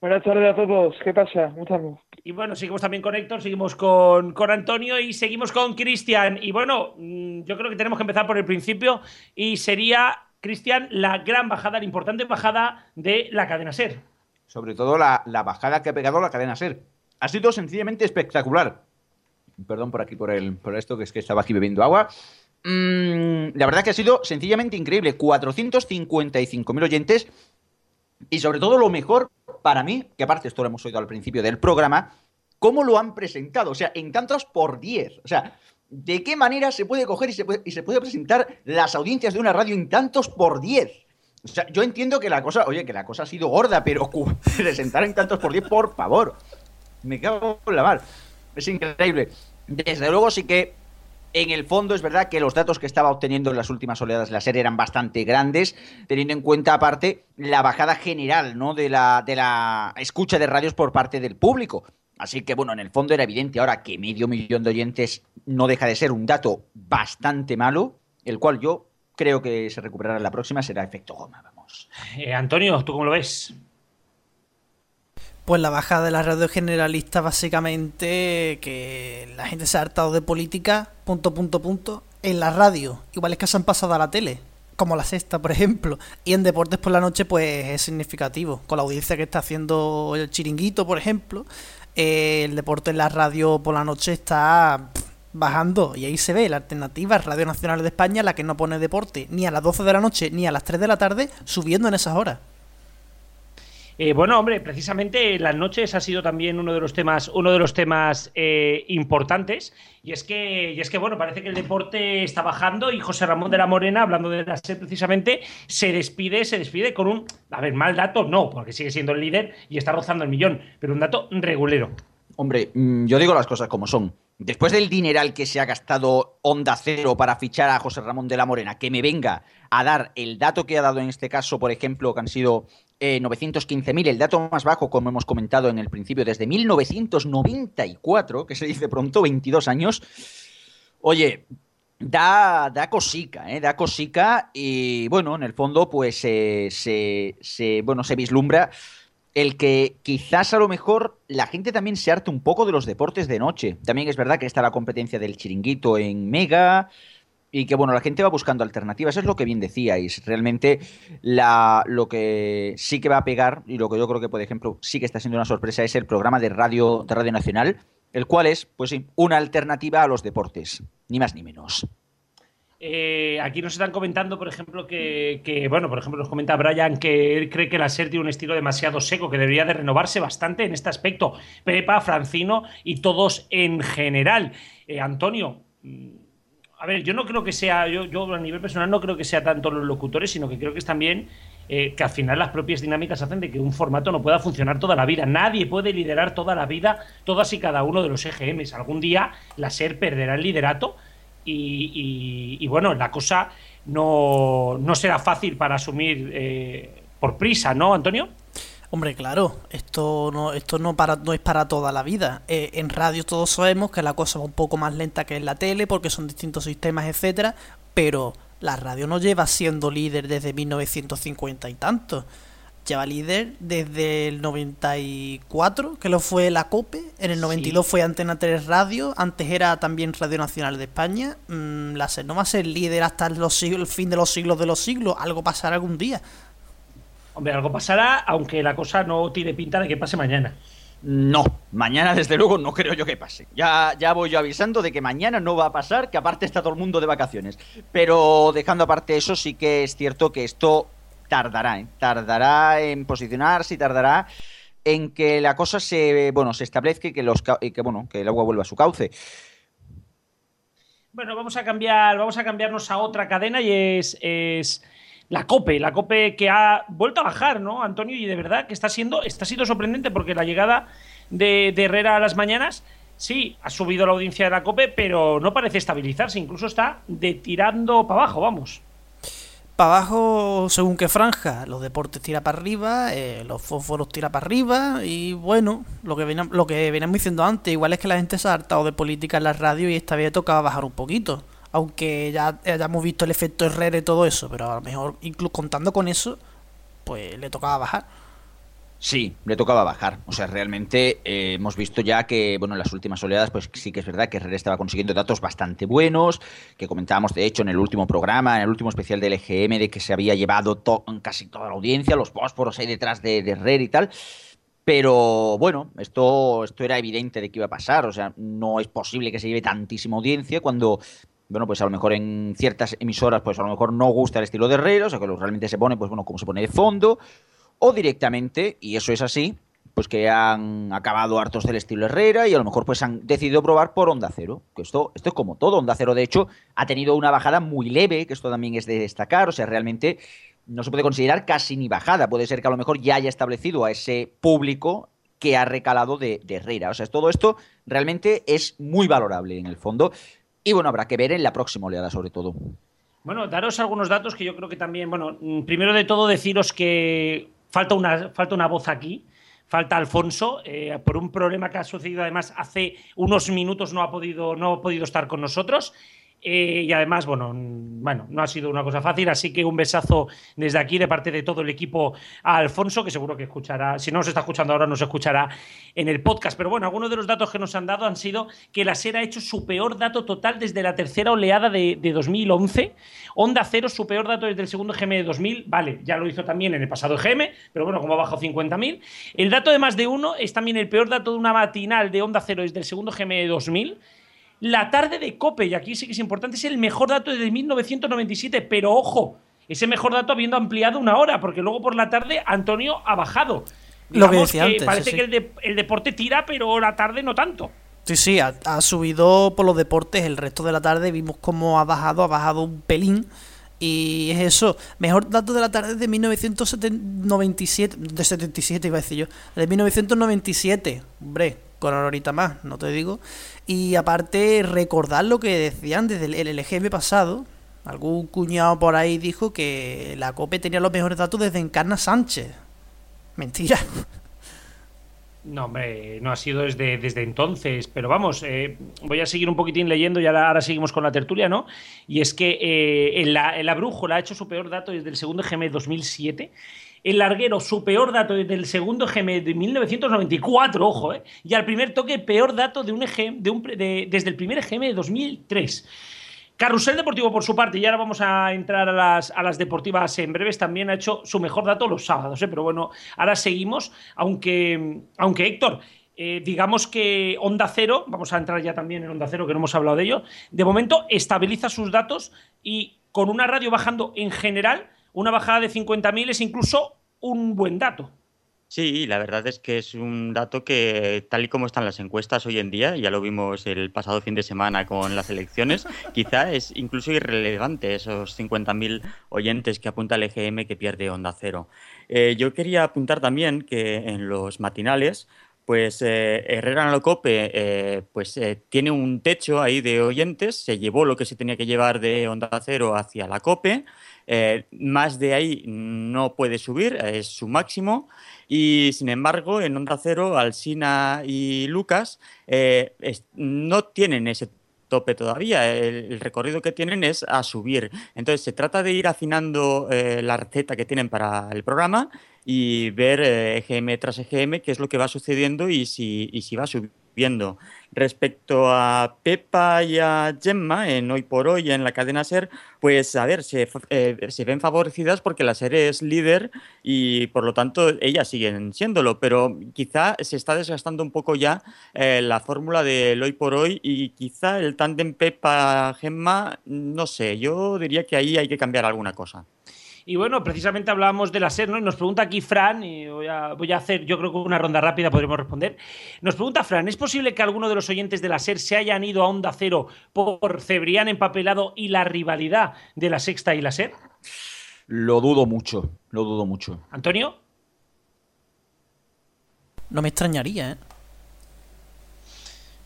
Buenas tardes a todos, ¿qué pasa? ¿Cómo estamos? Y bueno, seguimos también con Héctor, seguimos con, con Antonio y seguimos con Cristian. Y bueno, mm, yo creo que tenemos que empezar por el principio y sería, Cristian, la gran bajada, la importante bajada de la cadena SER. Sobre todo la, la bajada que ha pegado la cadena SER. Ha sido sencillamente espectacular. Perdón por aquí, por, el, por esto, que es que estaba aquí bebiendo agua. Mm, la verdad que ha sido sencillamente increíble. 455.000 oyentes. Y sobre todo lo mejor para mí, que aparte esto lo hemos oído al principio del programa, cómo lo han presentado. O sea, en tantos por 10. O sea, ¿de qué manera se puede coger y se puede, y se puede presentar las audiencias de una radio en tantos por 10? O sea, yo entiendo que la cosa, oye, que la cosa ha sido gorda, pero presentar en tantos por 10, por favor. Me cago en la mar. Es increíble. Desde luego sí que en el fondo es verdad que los datos que estaba obteniendo en las últimas oleadas de la serie eran bastante grandes, teniendo en cuenta aparte la bajada general ¿no? de, la, de la escucha de radios por parte del público. Así que bueno, en el fondo era evidente ahora que medio millón de oyentes no deja de ser un dato bastante malo, el cual yo creo que se recuperará en la próxima, será efecto goma, vamos. Eh, Antonio, ¿tú cómo lo ves? Pues la bajada de la radio generalista básicamente que la gente se ha hartado de política, punto, punto, punto, en la radio. Igual es que se han pasado a la tele, como la sexta, por ejemplo. Y en deportes por la noche pues es significativo. Con la audiencia que está haciendo el chiringuito, por ejemplo, eh, el deporte en la radio por la noche está bajando. Y ahí se ve la alternativa Radio Nacional de España, la que no pone deporte ni a las 12 de la noche ni a las 3 de la tarde, subiendo en esas horas. Eh, bueno, hombre, precisamente las noches ha sido también uno de los temas, uno de los temas eh, importantes. Y es que, y es que, bueno, parece que el deporte está bajando y José Ramón de la Morena, hablando de la SER precisamente, se despide, se despide con un, a ver, mal dato, no, porque sigue siendo el líder y está rozando el millón, pero un dato regulero. Hombre, mm, yo digo las cosas como son. Después del dineral que se ha gastado Onda Cero para fichar a José Ramón de la Morena, que me venga a dar el dato que ha dado en este caso, por ejemplo, que han sido eh, 915.000, el dato más bajo, como hemos comentado en el principio, desde 1994, que se dice pronto, 22 años. Oye, da, da cosica, ¿eh? Da cosica y, bueno, en el fondo, pues eh, se, se, bueno, se vislumbra el que quizás a lo mejor la gente también se harte un poco de los deportes de noche. También es verdad que está la competencia del chiringuito en Mega y que bueno, la gente va buscando alternativas, es lo que bien decíais. Realmente la, lo que sí que va a pegar y lo que yo creo que por ejemplo sí que está siendo una sorpresa es el programa de radio de Radio Nacional, el cual es pues sí, una alternativa a los deportes, ni más ni menos. Eh, aquí nos están comentando, por ejemplo, que, bueno, por ejemplo, nos comenta Brian que él cree que la SER tiene un estilo demasiado seco, que debería de renovarse bastante en este aspecto. Pepa, Francino y todos en general. Eh, Antonio, mm, a ver, yo no creo que sea, yo, yo a nivel personal no creo que sea tanto los locutores, sino que creo que es también eh, que al final las propias dinámicas hacen de que un formato no pueda funcionar toda la vida. Nadie puede liderar toda la vida, todas y cada uno de los EGMs. Algún día la SER perderá el liderato y, y- y, bueno, la cosa no, no será fácil para asumir eh, por prisa, ¿no, Antonio? Hombre, claro, esto no, esto no, para, no es para toda la vida. Eh, en radio todos sabemos que la cosa va un poco más lenta que en la tele porque son distintos sistemas, etcétera, pero la radio no lleva siendo líder desde 1950 y tanto. Lleva líder desde el 94, que lo fue la COPE, en el 92 fue Antena 3 Radio, antes era también Radio Nacional de España. Mm, la SER no va a ser líder hasta los siglos, el fin de los siglos de los siglos, algo pasará algún día. Hombre, algo pasará, aunque la cosa no tiene pinta de que pase mañana. No, mañana desde luego no creo yo que pase. Ya, ya voy yo avisando de que mañana no va a pasar, que aparte está todo el mundo de vacaciones. Pero dejando aparte eso, sí que es cierto que esto tardará, ¿eh? tardará en posicionarse y tardará en que la cosa se, bueno, se establezca y que, los, y que, bueno, que el agua vuelva a su cauce. Bueno, vamos a cambiar, vamos a cambiarnos a otra cadena y es, es la COPE, la COPE que ha vuelto a bajar, ¿no, Antonio? Y de verdad que está siendo, está siendo sorprendente porque la llegada de, Herrera a las mañanas, sí, ha subido la audiencia de la COPE, pero no parece estabilizarse, incluso está tirando para abajo, vamos. para abajo según qué franja. Los deportes tira para arriba, eh, los fósforos tira para arriba y bueno, lo que, veníamos, lo que veníamos diciendo antes, igual es que la gente se ha hartado de política en la radio y esta vez tocaba bajar un poquito. Aunque ya hayamos visto el efecto Herrera y todo eso, pero a lo mejor incluso contando con eso, pues le tocaba bajar. Sí, le tocaba bajar. O sea, realmente eh, hemos visto ya que, bueno, en las últimas oleadas, pues sí que es verdad que Herrera estaba consiguiendo datos bastante buenos, que comentábamos, de hecho, en el último programa, en el último especial del EGM, de que se había llevado casi toda la audiencia, los fósforos ahí detrás de, de Herrera y tal. Pero bueno, esto, esto era evidente de que iba a pasar. O sea, no es posible que se lleve tantísima audiencia cuando bueno, pues a lo mejor en ciertas emisoras, pues a lo mejor no gusta el estilo de Herrera, o sea, que realmente se pone, pues bueno, como se pone de fondo, o directamente, y eso es así, pues que han acabado hartos del estilo Herrera y a lo mejor pues han decidido probar por Onda Cero. Que esto, esto es como todo. Onda Cero, de hecho, ha tenido una bajada muy leve, que esto también es de destacar. O sea, realmente no se puede considerar casi ni bajada. Puede ser que a lo mejor ya haya establecido a ese público que ha recalado de, de Herrera. O sea, todo esto realmente es muy valorable en el fondo. Y bueno, habrá que ver en la próxima oleada, sobre todo. Bueno, daros algunos datos que yo creo que también, bueno, primero de todo deciros que falta una, falta una voz aquí. Falta Alfonso, eh, por un problema que ha sucedido además hace unos minutos no ha podido, no ha podido estar con nosotros. Eh, y además, bueno, bueno, no ha sido una cosa fácil, así que un besazo desde aquí de parte de todo el equipo a Alfonso, que seguro que escuchará, si no nos está escuchando ahora, nos escuchará en el podcast. Pero bueno, algunos de los datos que nos han dado han sido que la SER ha hecho su peor dato total desde la tercera oleada de, de 2011. Onda Cero, su peor dato desde el segundo GM de 2000. Vale, ya lo hizo también en el pasado GM, pero bueno, como ha bajado 50.000. El dato de más de uno es también el peor dato de una matinal de Onda Cero desde el segundo GM de 2000. La tarde de Cope, y aquí sí que es importante, es el mejor dato desde 1997, pero ojo, ese mejor dato habiendo ampliado una hora, porque luego por la tarde Antonio ha bajado. Lo que decía antes, Parece sí. que el, de- el deporte tira, pero la tarde no tanto. Sí, sí, ha, ha subido por los deportes. El resto de la tarde vimos cómo ha bajado, ha bajado un pelín. Y es eso. Mejor dato de la tarde de 1997. De 77 iba a decir yo. De 1997. Hombre, con una horita más, no te digo. Y aparte, recordar lo que decían desde el, LGM pasado. Algún cuñado por ahí dijo que la COPE tenía los mejores datos desde Encarna Sánchez. Mentira. No, hombre, no ha sido desde, desde entonces. Pero vamos, eh, voy a seguir un poquitín leyendo y ahora, seguimos con la tertulia, ¿no? Y es que eh, en, la, ha hecho su peor dato desde el segundo GM 2007. El larguero, su peor dato desde el segundo GM de 1994, ojo, ¿eh? Y al primer toque, peor dato de un EGM, de un, de- desde el primer GM de 2003. Carrusel Deportivo, por su parte, y ahora vamos a entrar a las, a las deportivas en breves, también ha hecho su mejor dato los sábados, ¿eh? pero bueno, ahora seguimos, aunque, aunque Héctor, eh, digamos que Onda Cero, vamos a entrar ya también en Onda Cero, que no hemos hablado de ello, de momento estabiliza sus datos y con una radio bajando en general, una bajada de 50.000 es incluso un buen dato. Sí, la verdad es que es un dato que, tal y como están las encuestas hoy en día, ya lo vimos el pasado fin de semana con las elecciones, quizá es incluso irrelevante esos 50.000 oyentes que apunta el EGM que pierde Onda Cero. Eh, yo quería apuntar también que en los matinales, pues eh, Herrera en la Cope eh, pues, eh, tiene un techo ahí de oyentes, se llevó lo que se tenía que llevar de Onda Cero hacia la Cope, eh, más de ahí no puede subir, es su máximo. Y sin embargo, en Onda Cero, Alsina y Lucas eh, es- no tienen ese tope todavía. El, el recorrido que tienen es a subir. Entonces, se trata de ir afinando eh, la receta que tienen para el programa y ver eh, EGM tras EGM qué es lo que va sucediendo y si, y si va subiendo. Respecto a Pepa y a Gemma, en Hoy por Hoy, en la cadena SER, pues a ver, se, eh, se ven favorecidas porque la SER es líder y por lo tanto ellas siguen siéndolo, pero quizá se está desgastando un poco ya eh, la fórmula del Hoy por Hoy y quizá el tándem Pepa-Gemma, no sé, yo diría que ahí hay que cambiar alguna cosa. Y bueno, precisamente hablábamos de la SER, ¿no? Y nos pregunta aquí Fran, y voy a, voy a hacer, yo creo que una ronda rápida podremos responder. Nos pregunta Fran, ¿es posible que alguno de los oyentes de la SER se hayan ido a Onda Cero por Cebrián empapelado y la rivalidad de la Sexta y la SER? Lo dudo mucho, lo dudo mucho. ¿Antonio? No me extrañaría, ¿eh?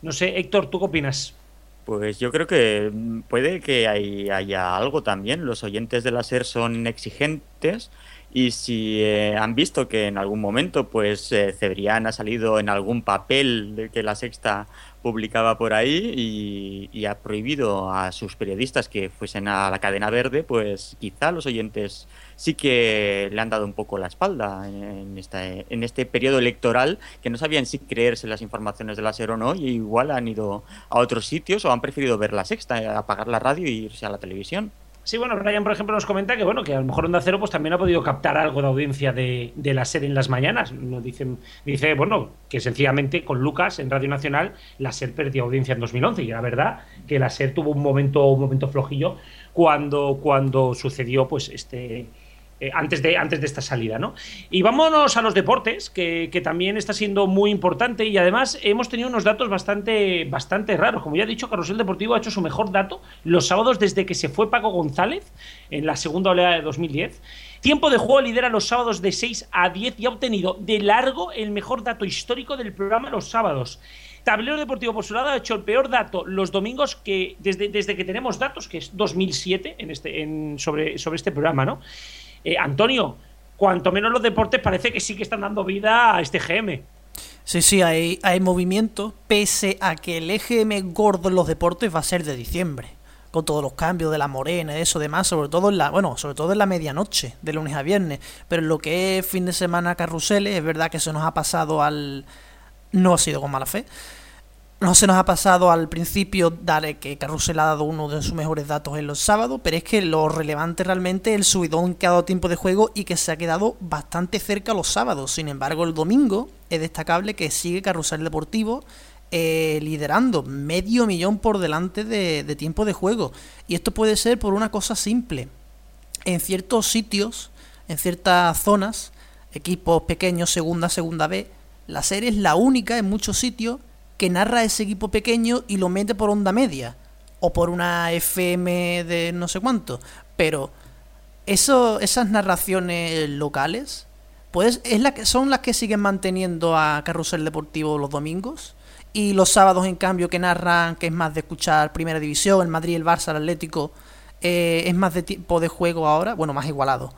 No sé, Héctor, ¿tú qué opinas? Pues yo creo que mm, puede que hay- haya algo también. Los oyentes de la SER son exigentes y si eh, han visto que en algún momento pues eh, Cebrián ha salido en algún papel de que la Sexta publicaba por ahí y, y ha prohibido a sus periodistas que fuesen a la cadena verde, pues quizá los oyentes sí que le han dado un poco la espalda en, esta- en este periodo electoral que no sabían si creerse las informaciones de la SER o no y igual han ido a otros sitios o han preferido ver la Sexta, apagar la radio e irse a la televisión. Sí, bueno, Brian, por ejemplo, nos comenta que bueno, que a lo mejor Onda Cero pues también ha podido captar algo de audiencia de, la SER en las mañanas. Nos dicen, dice, bueno, que sencillamente con Lucas en Radio Nacional la SER perdió audiencia en 2011 y la verdad que la SER tuvo un momento un momento flojillo cuando cuando sucedió pues este eh, antes, de, antes de esta salida, ¿no? Y vámonos a los deportes, que, que también está siendo muy importante y además hemos tenido unos datos bastante, bastante raros. Como ya he dicho, Carrusel Deportivo ha hecho su mejor dato los sábados desde que se fue Paco González en la segunda oleada de 2010. Tiempo de juego lidera los sábados de 6 a 10 y ha obtenido de largo el mejor dato histórico del programa los sábados. Tablero Deportivo por su lado ha hecho el peor dato los domingos que desde, desde que tenemos datos, que es 2007 en este, sobre, sobre este programa, ¿no? Eh, Antonio, cuanto menos los deportes parece que sí que están dando vida a este GM. Sí, sí, hay, movimiento, pese a que el EGM gordo en los deportes va a ser de diciembre. Con todos los cambios de la morena y eso demás, sobre todo en la, bueno, sobre todo en la medianoche, de lunes a viernes. Pero en lo que es fin de semana carruseles, es verdad que se nos ha pasado al. No ha sido con mala fe. No se nos ha pasado al principio dar que Carrusel ha dado uno de sus mejores datos en los sábados, pero es que lo relevante realmente es el subidón que ha dado tiempo de juego y que se ha quedado bastante cerca los sábados. Sin embargo, el domingo es destacable que sigue Carrusel Deportivo eh, liderando medio millón por delante de, de tiempo de juego. Y esto puede ser por una cosa simple. En ciertos sitios, en ciertas zonas, equipos pequeños, segunda, segunda B, la serie es la única en muchos sitios que narra ese equipo pequeño y lo mete por onda media o por una FM de no sé cuánto. Pero eso, esas narraciones locales, pues es la que son las que siguen manteniendo a Carrusel Deportivo los domingos y los sábados en cambio que narran que es más de escuchar Primera División, el Madrid, el Barça, el Atlético, eh, es más de tiempo de juego ahora, bueno más igualado.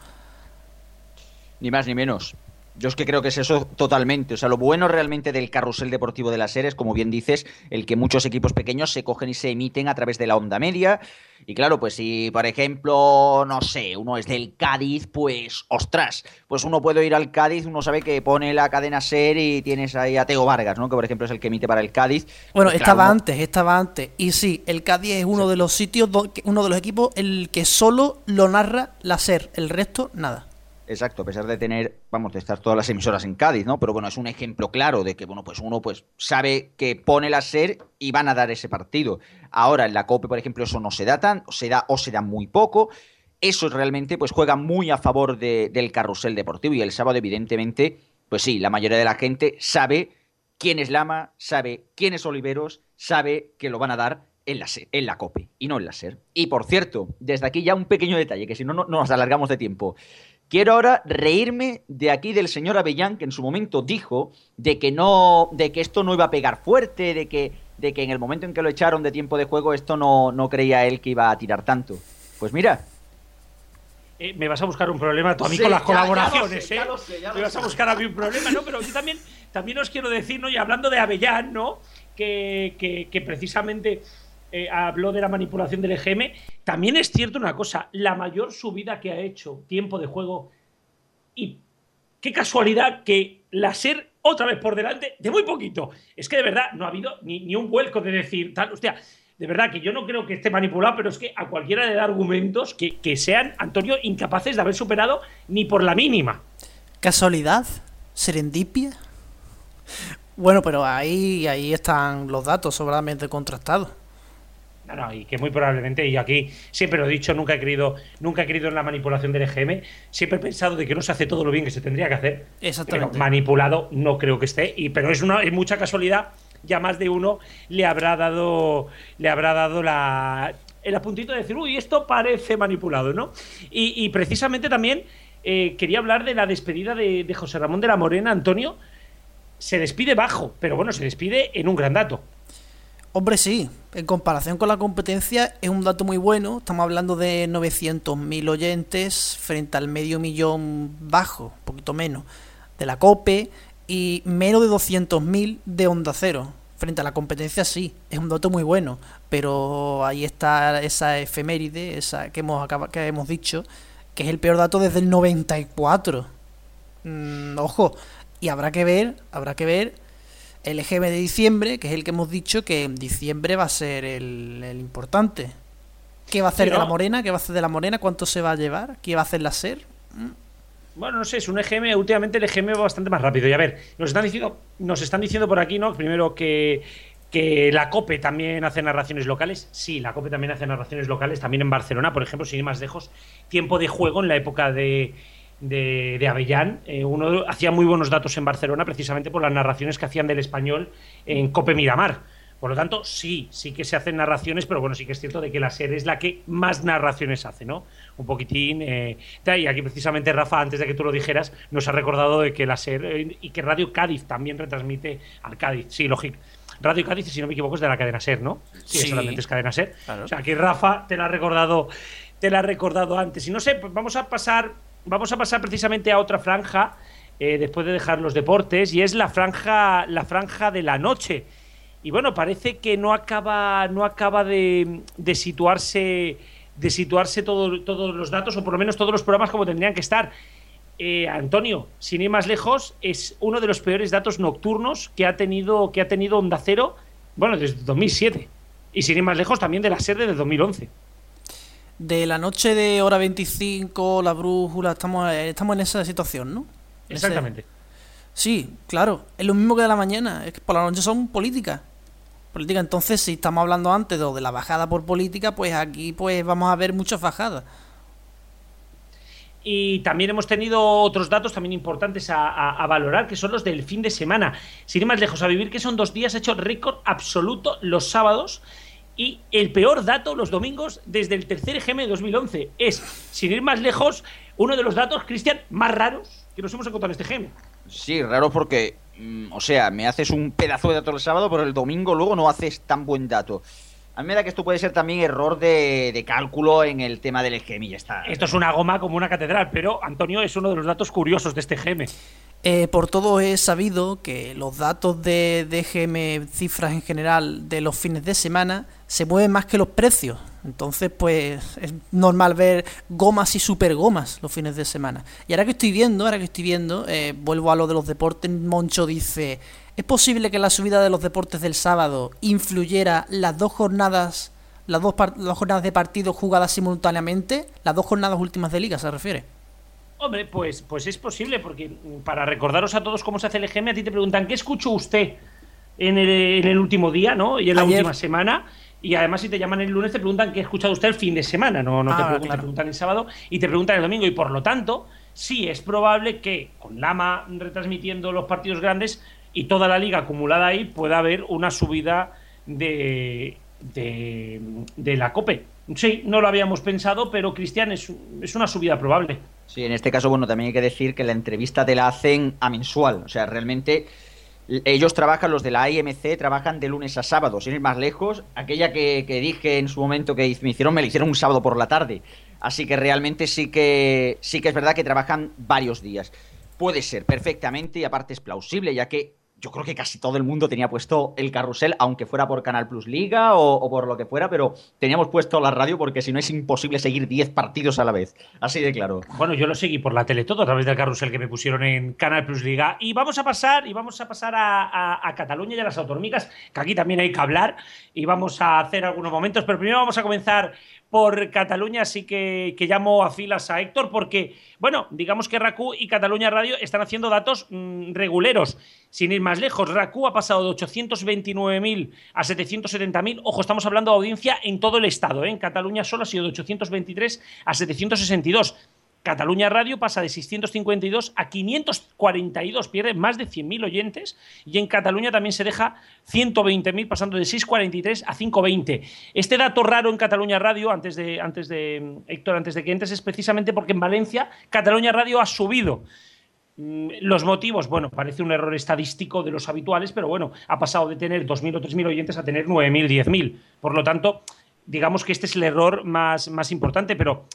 Ni más ni menos. Yo es que creo que es eso totalmente. O sea, lo bueno realmente del carrusel deportivo de las series, como bien dices, el que muchos equipos pequeños se cogen y se emiten a través de la onda media. Y claro, pues si, por ejemplo, no sé, uno es del Cádiz, pues, ostras, pues uno puede ir al Cádiz, uno sabe que pone la cadena SER y tienes ahí a Teo Vargas, ¿no? Que por ejemplo es el que emite para el Cádiz. Bueno, Pues, estaba claro, uno- antes, estaba antes. Y sí, el Cádiz es uno de los sitios, uno de los equipos, el que solo lo narra la SER, el resto nada. Exacto, a pesar de tener, vamos, de estar todas las emisoras en Cádiz, ¿no? Pero bueno, es un ejemplo claro de que, bueno, pues uno pues sabe que pone la SER y van a dar ese partido. Ahora, en la COPE, por ejemplo, eso no se da tan, se da, o se da muy poco. Eso realmente, pues juega muy a favor de- del carrusel deportivo. Y el sábado, evidentemente, pues sí, la mayoría de la gente sabe quién es Lama, sabe quién es Oliveros, sabe que lo van a dar en la, SER, en la COPE y no en la SER. Y por cierto, desde aquí ya un pequeño detalle, que si no no nos alargamos de tiempo. Quiero ahora reírme de aquí del señor Avellán, que en su momento dijo de que no, de que esto no iba a pegar fuerte, de que, de que en el momento en que lo echaron de tiempo de juego, esto no, no creía él que iba a tirar tanto. Pues mira, Eh, me vas a buscar un problema tú a mí Sí, con las ya- ya lo colaboraciones, sé, ¿eh? ya sé, me vas a buscar a mí un problema, ¿no? Pero yo también, también os quiero decir, ¿no? Y hablando de Avellán, ¿no? Que, que- que precisamente eh, habló de la manipulación del EGM. También es cierto una cosa, la mayor subida que ha hecho tiempo de juego y qué casualidad que la SER otra vez por delante de muy poquito. Es que de verdad no ha habido ni, ni un vuelco de decir tal. Hostia, de verdad que yo no creo que esté manipulado, pero es que a cualquiera le da argumentos que, que sean, Antonio, incapaces de haber superado ni por la mínima. ¿Casualidad? ¿Serendipia? Bueno, pero ahí, ahí están los datos sobradamente contrastados. No, no, y que muy probablemente, y aquí siempre lo he dicho, nunca he creído, nunca he creído en la manipulación del EGM, siempre he pensado de que no se hace todo lo bien que se tendría que hacer. Exactamente. Pero manipulado no creo que esté, y, pero es una, es mucha casualidad, ya más de uno le habrá dado, le habrá dado la, el apuntito de decir, uy, esto parece manipulado, ¿no? Y, y precisamente también eh, quería hablar de la despedida de, de José Ramón de la Morena, Antonio. Se despide bajo, pero bueno, se despide en un gran dato. Hombre, sí. En comparación con la competencia es un dato muy bueno. Estamos hablando de 900.000 oyentes frente al medio millón bajo, un poquito menos, de la COPE y menos de 200.000 de Onda Cero. Frente a la competencia sí, es un dato muy bueno, pero ahí está esa efeméride, esa que hemos, que hemos dicho, que es el peor dato desde el 94. Mm, ojo, y habrá que ver, habrá que ver el EGM de diciembre, que es el que hemos dicho que en diciembre va a ser el, importante. ¿Qué va a hacer de la Morena? ¿Qué va a hacer de la Morena? ¿Cuánto se va a llevar? ¿Qué va a hacer la SER? Mm. Bueno, no sé, es un EGM, últimamente el EGM va bastante más rápido. Y a ver, nos están diciendo, nos están diciendo por aquí, ¿no? Primero que, que la COPE también hace narraciones locales. Sí, la COPE también hace narraciones locales, también en Barcelona, por ejemplo, sin ir más lejos. Tiempo de juego en la época de, de, Avellán. Eh, uno hacía muy buenos datos en Barcelona precisamente por las narraciones que hacían del español en Cope Miramar. Por lo tanto, sí, sí que se hacen narraciones, pero bueno, sí que es cierto de que la SER es la que más narraciones hace, ¿no? Un poquitín. Eh, y aquí precisamente Rafa, antes de que tú lo dijeras, nos ha recordado de que la SER y que Radio Cádiz también retransmite al Cádiz. Sí, lógico. Radio Cádiz, si no me equivoco, es de la cadena SER, ¿no? Sí, solamente es cadena SER. O sea, que Rafa te la ha recordado, te la ha recordado antes. Y no sé, pues vamos a pasar vamos a pasar precisamente a otra franja, eh, después de dejar los deportes, y es la franja, la franja de la noche. Y bueno, parece que no acaba, no acaba de, situarse, de situarse todos los datos, o por lo menos todos los programas como tendrían que estar. Eh, Antonio, sin ir más lejos, es uno de los peores datos nocturnos que ha tenido, que ha tenido Onda Cero, bueno, desde 2007. Y sin ir más lejos, también de la serie de 2011 de la noche de hora 25, la brújula, estamos, eh, estamos en esa situación, ¿no? Exactamente. Sí, claro, es lo mismo que de la mañana, es que por la noche son políticas. Política, entonces si estamos hablando antes de, de la bajada por política, pues aquí pues vamos a ver muchas bajadas. Y también hemos tenido otros datos también importantes a, a, valorar, que son los del fin de semana. Sin ir más lejos, a vivir que son dos días, hecho récord absoluto los sábados y el peor dato los domingos desde el tercer EGM de 2011. Es, sin ir más lejos, uno de los datos, Cristian, más raros que nos hemos encontrado en este EGM. Sí, raro porque, mm, o sea, me haces un pedazo de dato el sábado, pero el domingo luego no haces tan buen dato. A mí me da que esto puede ser también error de, cálculo en el tema del EGM y ya está. Esto es una goma como una catedral, pero Antonio es uno de los datos curiosos de este EGM. Eh, por todo he sabido que los datos de, EGM, cifras en general de los fines de semana, se mueven más que los precios. Entonces, pues es normal ver gomas y super gomas los fines de semana. Y ahora que estoy viendo, ahora que estoy viendo, eh, vuelvo a lo de los deportes, Moncho dice, ¿es posible que la subida de los deportes del sábado influyera las dos jornadas, las dos, las dos jornadas de partido jugadas simultáneamente? Las dos jornadas últimas de liga se refiere. Hombre, pues, pues es posible, porque para recordaros a todos cómo se hace el EGM, a ti te preguntan, ¿qué escuchó usted en el, último día, ¿no? Y en la última semana. Y además, si te llaman el lunes, te preguntan qué ha escuchado usted el fin de semana, no, no te, ah, preguntan, el sábado y te preguntan el domingo. Y por lo tanto, sí es probable que con Lama retransmitiendo los partidos grandes y toda la liga acumulada ahí, pueda haber una subida de, de, de la COPE. Sí, no lo habíamos pensado, pero Cristian es, es una subida probable. Sí, en este caso, bueno, también hay que decir que la entrevista te la hacen a mensual. O sea, realmente ellos trabajan, los de la IMC, trabajan de lunes a sábado, sin ir más lejos. Aquella que, dije en su momento que me hicieron, me la hicieron un sábado por la tarde. Así que realmente sí que, sí que es verdad que trabajan varios días. Puede ser perfectamente y aparte es plausible, ya que yo creo que casi todo el mundo tenía puesto el carrusel, aunque fuera por Canal Plus Liga o, por lo que fuera, pero teníamos puesto la radio porque si no es imposible seguir 10 partidos a la vez. Así de claro. Bueno, yo lo seguí por la tele todo a través del carrusel que me pusieron en Canal Plus Liga. Y vamos a pasar, y vamos a, pasar a, Cataluña y a las autonómicas, que aquí también hay que hablar, y vamos a hacer algunos momentos, pero primero vamos a comenzar por Cataluña, así que, que, llamo a filas a Héctor, porque, bueno, digamos que RACU y Cataluña Radio están haciendo datos mm, reguleros. Sin ir más lejos, RACU ha pasado de 829.000 a 770.000. Ojo, estamos hablando de audiencia en todo el estado. ¿eh? En Cataluña solo ha sido de 823 a 762. Cataluña Radio pasa de 652 a 542, pierde más de 100.000 oyentes y en Cataluña también se deja 120.000 pasando de 643 a 520. Este dato raro en Cataluña Radio, antes de, antes de Héctor, antes de que entres, es precisamente porque en Valencia Cataluña Radio ha subido Mm, los motivos, bueno, parece un error estadístico de los habituales, pero bueno, ha pasado de tener 2.000 o 3.000 oyentes a tener 9.000, 10.000. Por lo tanto, digamos que este es el error más, más importante, pero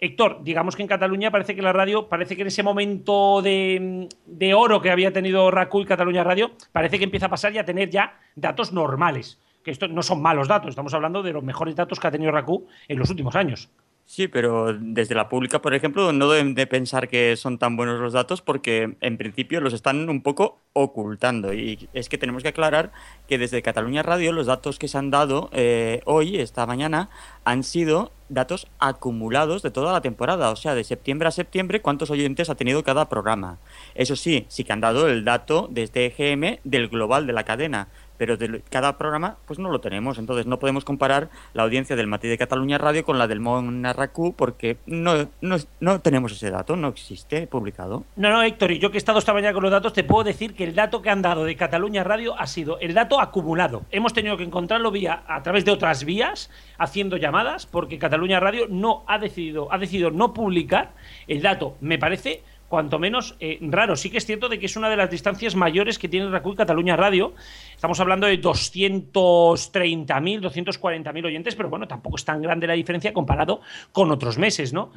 Héctor, digamos que en Cataluña parece que la radio, parece que en ese momento de, de oro que había tenido RACU y Cataluña Radio, parece que empieza a pasar ya a tener ya datos normales. Que esto no son malos datos, estamos hablando de los mejores datos que ha tenido RACU en los últimos años. Sí, pero desde la pública, por ejemplo, no deben de pensar que son tan buenos los datos porque en principio los están un poco ocultando. Y es que tenemos que aclarar que desde Cataluña Radio los datos que se han dado eh, hoy, esta mañana, han sido datos acumulados de toda la temporada. O sea, de septiembre a septiembre, cuántos oyentes ha tenido cada programa. Eso sí, sí que han dado el dato desde EGM del global de la cadena pero de cada programa pues no lo tenemos. Entonces no podemos comparar la audiencia del Matí de Cataluña Radio con la del Monarracú porque no, no, no, tenemos ese dato, no existe publicado. No, no, Héctor, y yo que he estado esta mañana con los datos, te puedo decir que el dato que han dado de Cataluña Radio ha sido el dato acumulado. Hemos tenido que encontrarlo vía a través de otras vías, haciendo llamadas, porque Cataluña Radio no ha decidido, ha decidido no publicar el dato. Me parece cuanto menos eh, raro. Sí que es cierto de que es una de las distancias mayores que tiene Racuy Cataluña Radio. Estamos hablando de 230.000, 240.000 oyentes, pero bueno, tampoco es tan grande la diferencia comparado con otros meses, ¿no?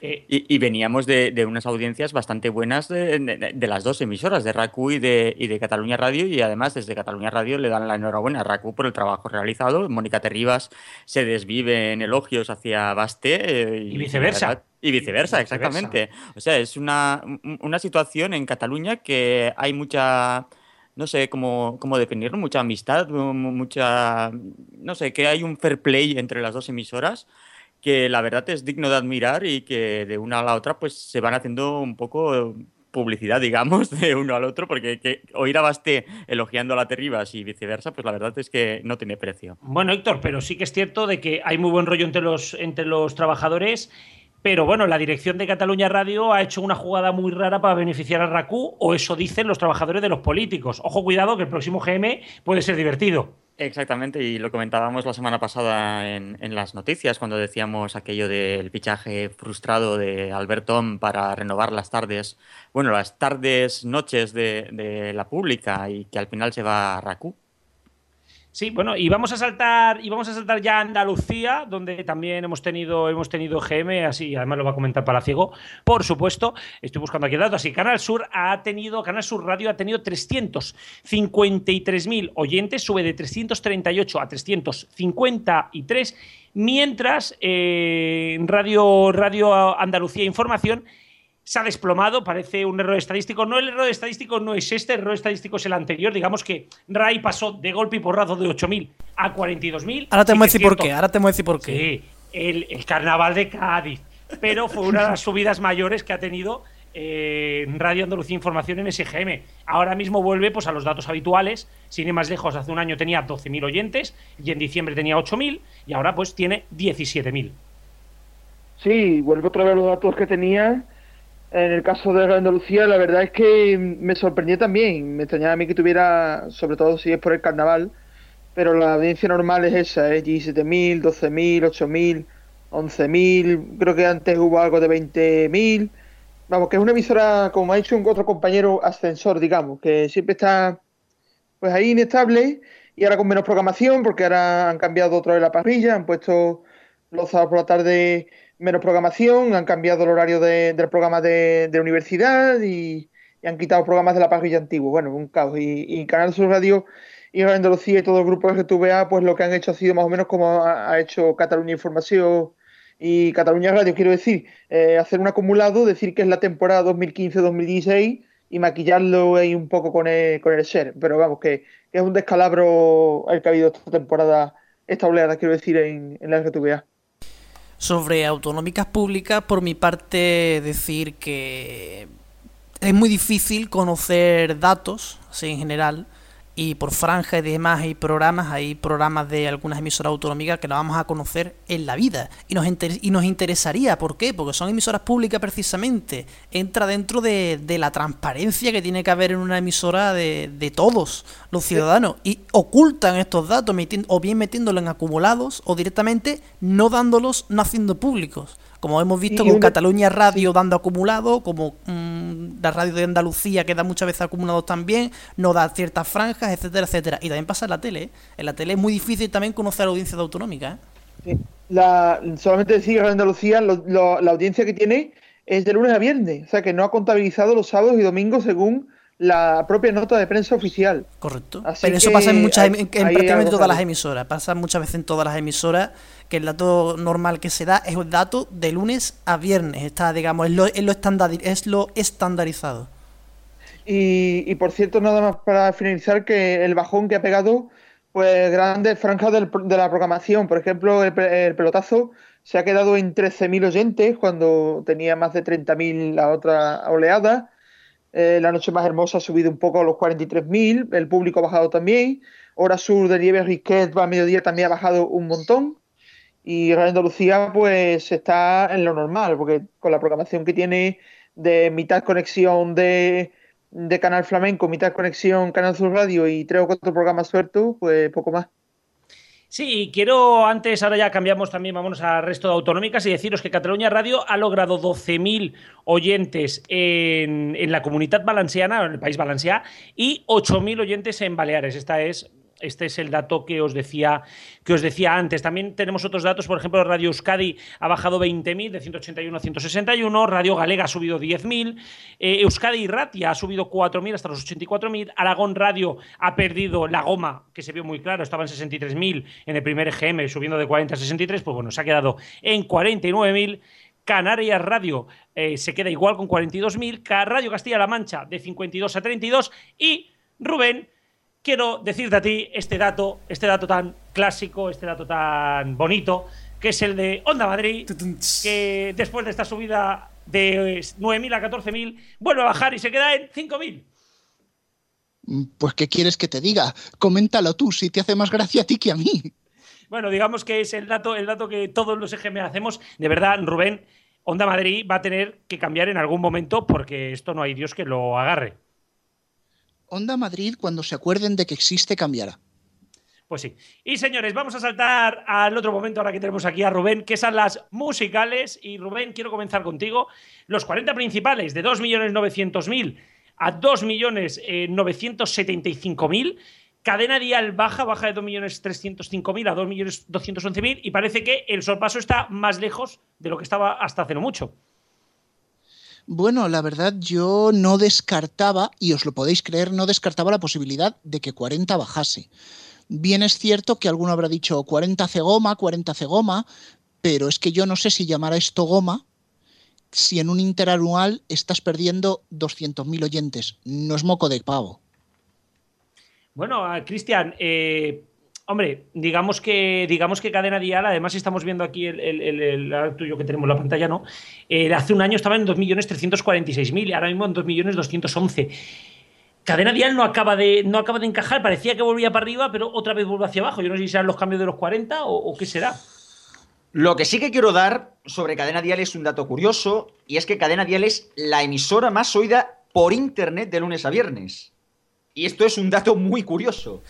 Eh, y, veníamos de, unas audiencias bastante buenas de, las dos emisoras, de RACU y de, y de Cataluña Radio, y además desde Cataluña Radio le dan la enhorabuena a RACU por el trabajo realizado. Mónica Terribas se desvive en elogios hacia Basté. Eh, y, viceversa. Y viceversa, exactamente. O sea, es una, una situación en Cataluña que hay mucha no sé cómo, cómo definirlo, mucha amistad, mucha, no sé, que hay un fair play entre las dos emisoras que la verdad es digno de admirar y que de una a la otra pues se van haciendo un poco publicidad, digamos, de uno al otro, porque que oír a Basté elogiando a la Terribas y viceversa, pues la verdad es que no tiene precio. Bueno, Héctor, pero sí que es cierto de que hay muy buen rollo entre los, entre los trabajadores. Pero bueno, la dirección de Cataluña Radio ha hecho una jugada muy rara para beneficiar a RACU, o eso dicen los trabajadores de los políticos. Ojo, cuidado, que el próximo GM puede ser divertido. Exactamente, y lo comentábamos la semana pasada en, las noticias, cuando decíamos aquello del fichaje frustrado de Albertón para renovar las tardes, bueno, las tardes, noches de, la pública y que al final se va a RACU. Sí, bueno, y vamos a saltar, y vamos a saltar ya a Andalucía, donde también hemos tenido, hemos tenido GM, así, además lo va a comentar Palaciego, por supuesto. Estoy buscando aquí el dato. Así, Canal Sur ha tenido, Canal Sur Radio ha tenido 353.000 oyentes, sube de 338 a 353, mientras eh, Radio, Radio Andalucía Información se ha desplomado, parece un error estadístico. No, el error estadístico no es este, el error estadístico es el anterior. Digamos que RAI pasó de golpe y porrazo de 8.000 a 42.000. Ahora te voy a decir por qué, ahora te voy a decir por qué. Sí, el, carnaval de Cádiz. Pero fue una de las subidas mayores que ha tenido eh, Radio Andalucía Información en SGM. Ahora mismo vuelve pues, a los datos habituales. Sin ir más lejos, hace un año tenía 12.000 oyentes y en diciembre tenía 8.000 y ahora pues tiene 17.000. Sí, vuelve otra vez los datos que tenía en el caso de Andalucía, la verdad es que me sorprendió también. Me extrañaba a mí que tuviera, sobre todo si es por el carnaval, pero la audiencia normal es esa, es 17.000, 12.000, 8.000, 11.000, creo que antes hubo algo de 20.000. Vamos, que es una emisora, como ha dicho un otro compañero, ascensor, digamos, que siempre está pues ahí inestable y ahora con menos programación, porque ahora han cambiado otra vez la parrilla, han puesto los sábados por la tarde menos programación, han cambiado el horario del programa de, de universidad y, han quitado programas de la parrilla antigua. Bueno, un caos. Y, Canal Sur Radio y Radio Andalucía y todo el grupo de RTVA, pues lo que han hecho ha sido más o menos como ha, hecho Cataluña Información y Cataluña Radio, quiero decir, eh, hacer un acumulado, decir que es la temporada 2015-2016 y maquillarlo ahí un poco con el, con el ser. Pero vamos, que, es un descalabro el que ha habido esta temporada, esta oleada, quiero decir, en, en la RTVA. Sobre autonómicas públicas, por mi parte, decir que es muy difícil conocer datos, en general, y por franja y demás hay programas, hay programas de algunas emisoras autonómicas que no vamos a conocer en la vida. Y nos, y nos interesaría, ¿por qué? Porque son emisoras públicas precisamente. Entra dentro de, la transparencia que tiene que haber en una emisora de, de todos los ciudadanos. Y ocultan estos datos, o bien metiéndolos en acumulados, o directamente no dándolos, no haciendo públicos como hemos visto con un- Cataluña Radio dando acumulado, como mm, la radio de Andalucía que da muchas veces acumulados también, no da ciertas franjas, etcétera, etcétera. Y también pasa en la tele, ¿eh? En la tele es muy difícil también conocer a la audiencia de autonómica, ¿eh? La, solamente decir Radio Andalucía, lo- lo- la audiencia que tiene es de lunes a viernes, o sea que no ha contabilizado los sábados y domingos según la propia nota de prensa oficial. Correcto. Así Pero eso pasa en muchas hay- em- en, en hay prácticamente todas las emisoras. Pasa muchas veces en todas las emisoras que el dato normal que se da es el dato de lunes a viernes. Está, digamos, es lo, es lo, es lo estandarizado. Y, y por cierto, nada más para finalizar, que el bajón que ha pegado, pues grandes franjas del de la programación. Por ejemplo, el, el pelotazo se ha quedado en 13.000 oyentes cuando tenía más de 30.000 la otra oleada. Eh, la noche más hermosa ha subido un poco a los 43.000. El público ha bajado también. Hora Sur de Nieves Risquet va a mediodía también ha bajado un montón. Y Radio Andalucía, pues está en lo normal, porque con la programación que tiene de mitad conexión de, de Canal Flamenco, mitad conexión Canal Sur Radio y tres o cuatro programas sueltos, pues poco más. Sí, quiero antes, ahora ya cambiamos también, vámonos al resto de autonómicas y deciros que Cataluña Radio ha logrado 12.000 oyentes en, en la comunidad valenciana, en el país valencià, y 8.000 oyentes en Baleares. Esta es este es el dato que os decía que os decía antes. También tenemos otros datos, por ejemplo, Radio Euskadi ha bajado 20.000 de 181 a 161, Radio Galega ha subido 10.000, eh, Euskadi Ratia ha subido 4.000 hasta los 84.000, Aragón Radio ha perdido la goma, que se vio muy claro, estaba en 63.000 en el primer EGM, subiendo de 40 a 63, pues bueno, se ha quedado en 49.000. Canarias Radio eh, se queda igual con 42.000, Ca- Radio Castilla-La Mancha de 52 a 32 y Rubén quiero decirte a ti este dato, este dato tan clásico, este dato tan bonito, que es el de Onda Madrid, que después de esta subida de eh, 9.000 a 14.000, vuelve a bajar y se queda en 5.000. Pues, ¿qué quieres que te diga? Coméntalo tú, si te hace más gracia a ti que a mí. Bueno, digamos que es el dato, el dato que todos los EGM hacemos. De verdad, Rubén, Onda Madrid va a tener que cambiar en algún momento porque esto no hay Dios que lo agarre. Onda Madrid, cuando se acuerden de que existe, cambiará. Pues sí. Y señores, vamos a saltar al otro momento ahora que tenemos aquí a Rubén, que son las musicales. Y Rubén, quiero comenzar contigo. Los 40 principales de 2.900.000 a 2.975.000. Cadena Dial baja, baja de 2.305.000 a 2.211.000 y parece que el sorpaso está más lejos de lo que estaba hasta hace no mucho. Bueno, la verdad yo no descartaba, y os lo podéis creer, no descartaba la posibilidad de que 40 bajase. Bien es cierto que alguno habrá dicho 40 hace goma, 40 hace goma, pero es que yo no sé si llamar esto goma si en un interanual estás perdiendo 200.000 oyentes. No es moco de pavo. Bueno, a Cristian, eh, hombre, digamos que, digamos que Cadena Dial, además estamos viendo aquí el, el, tuyo que tenemos en la pantalla, ¿no? Eh, hace un año estaba en 2.346.000 y ahora mismo en 2.211.000. Cadena Dial no acaba, de, no acaba de encajar, parecía que volvía para arriba, pero otra vez vuelve hacia abajo. Yo no sé si serán los cambios de los 40 o, o qué será. Lo que sí que quiero dar sobre Cadena Dial es un dato curioso, y es que Cadena Dial es la emisora más oída por internet de lunes a viernes. Y esto es un dato muy curioso.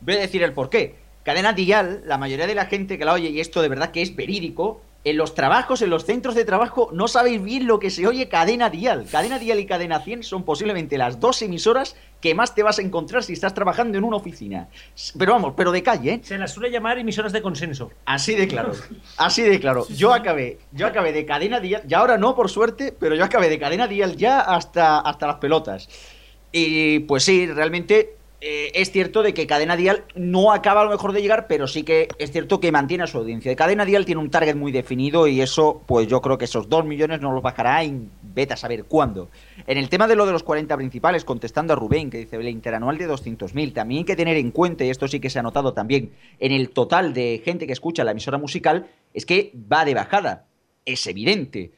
Voy a decir el por qué. Cadena Dial, la mayoría de la gente que la oye, y esto de verdad que es verídico, en los trabajos, en los centros de trabajo, no sabéis bien lo que se oye Cadena Dial. Cadena Dial y Cadena 100 son posiblemente las dos emisoras que más te vas a encontrar si estás trabajando en una oficina. Pero vamos, pero de calle, ¿eh? Se las suele llamar emisoras de consenso. Así de claro. Así de claro. Yo acabé, yo acabé de cadena dial, y ahora no por suerte, pero yo acabé de cadena dial ya hasta, hasta las pelotas. Y pues sí, realmente eh, es cierto de que cadena dial no acaba a lo mejor de llegar, pero sí que es cierto que mantiene a su audiencia. Cadena dial tiene un target muy definido y eso, pues yo creo que esos 2 millones no los bajará en vete a saber cuándo. En el tema de lo de los 40 principales, contestando a Rubén, que dice el interanual de 200.000, también hay que tener en cuenta, y esto sí que se ha notado también en el total de gente que escucha la emisora musical, es que va de bajada. Es evidente.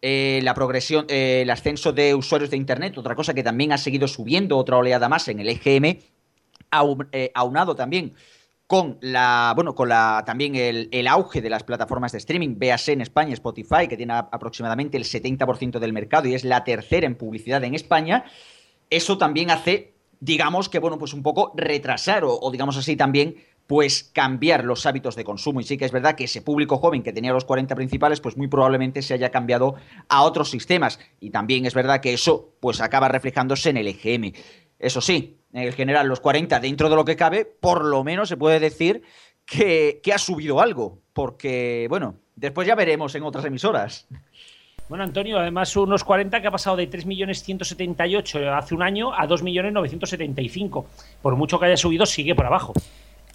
Eh, la progresión, eh, el ascenso de usuarios de Internet, otra cosa que también ha seguido subiendo, otra oleada más en el EGM, eh, aunado también con la, bueno, con la también el, el auge de las plataformas de streaming, véase en España Spotify, que tiene aproximadamente el 70% del mercado y es la tercera en publicidad en España, eso también hace, digamos que, bueno, pues un poco retrasar o digamos así también pues cambiar los hábitos de consumo. Y sí que es verdad que ese público joven que tenía los 40 principales, pues muy probablemente se haya cambiado a otros sistemas. Y también es verdad que eso pues acaba reflejándose en el EGM. Eso sí, en general, los 40 dentro de lo que cabe, por lo menos se puede decir que, que ha subido algo. Porque, bueno, después ya veremos en otras emisoras. Bueno, Antonio, además unos 40 que ha pasado de 3.178.000 hace un año a 2.975.000. Por mucho que haya subido, sigue por abajo.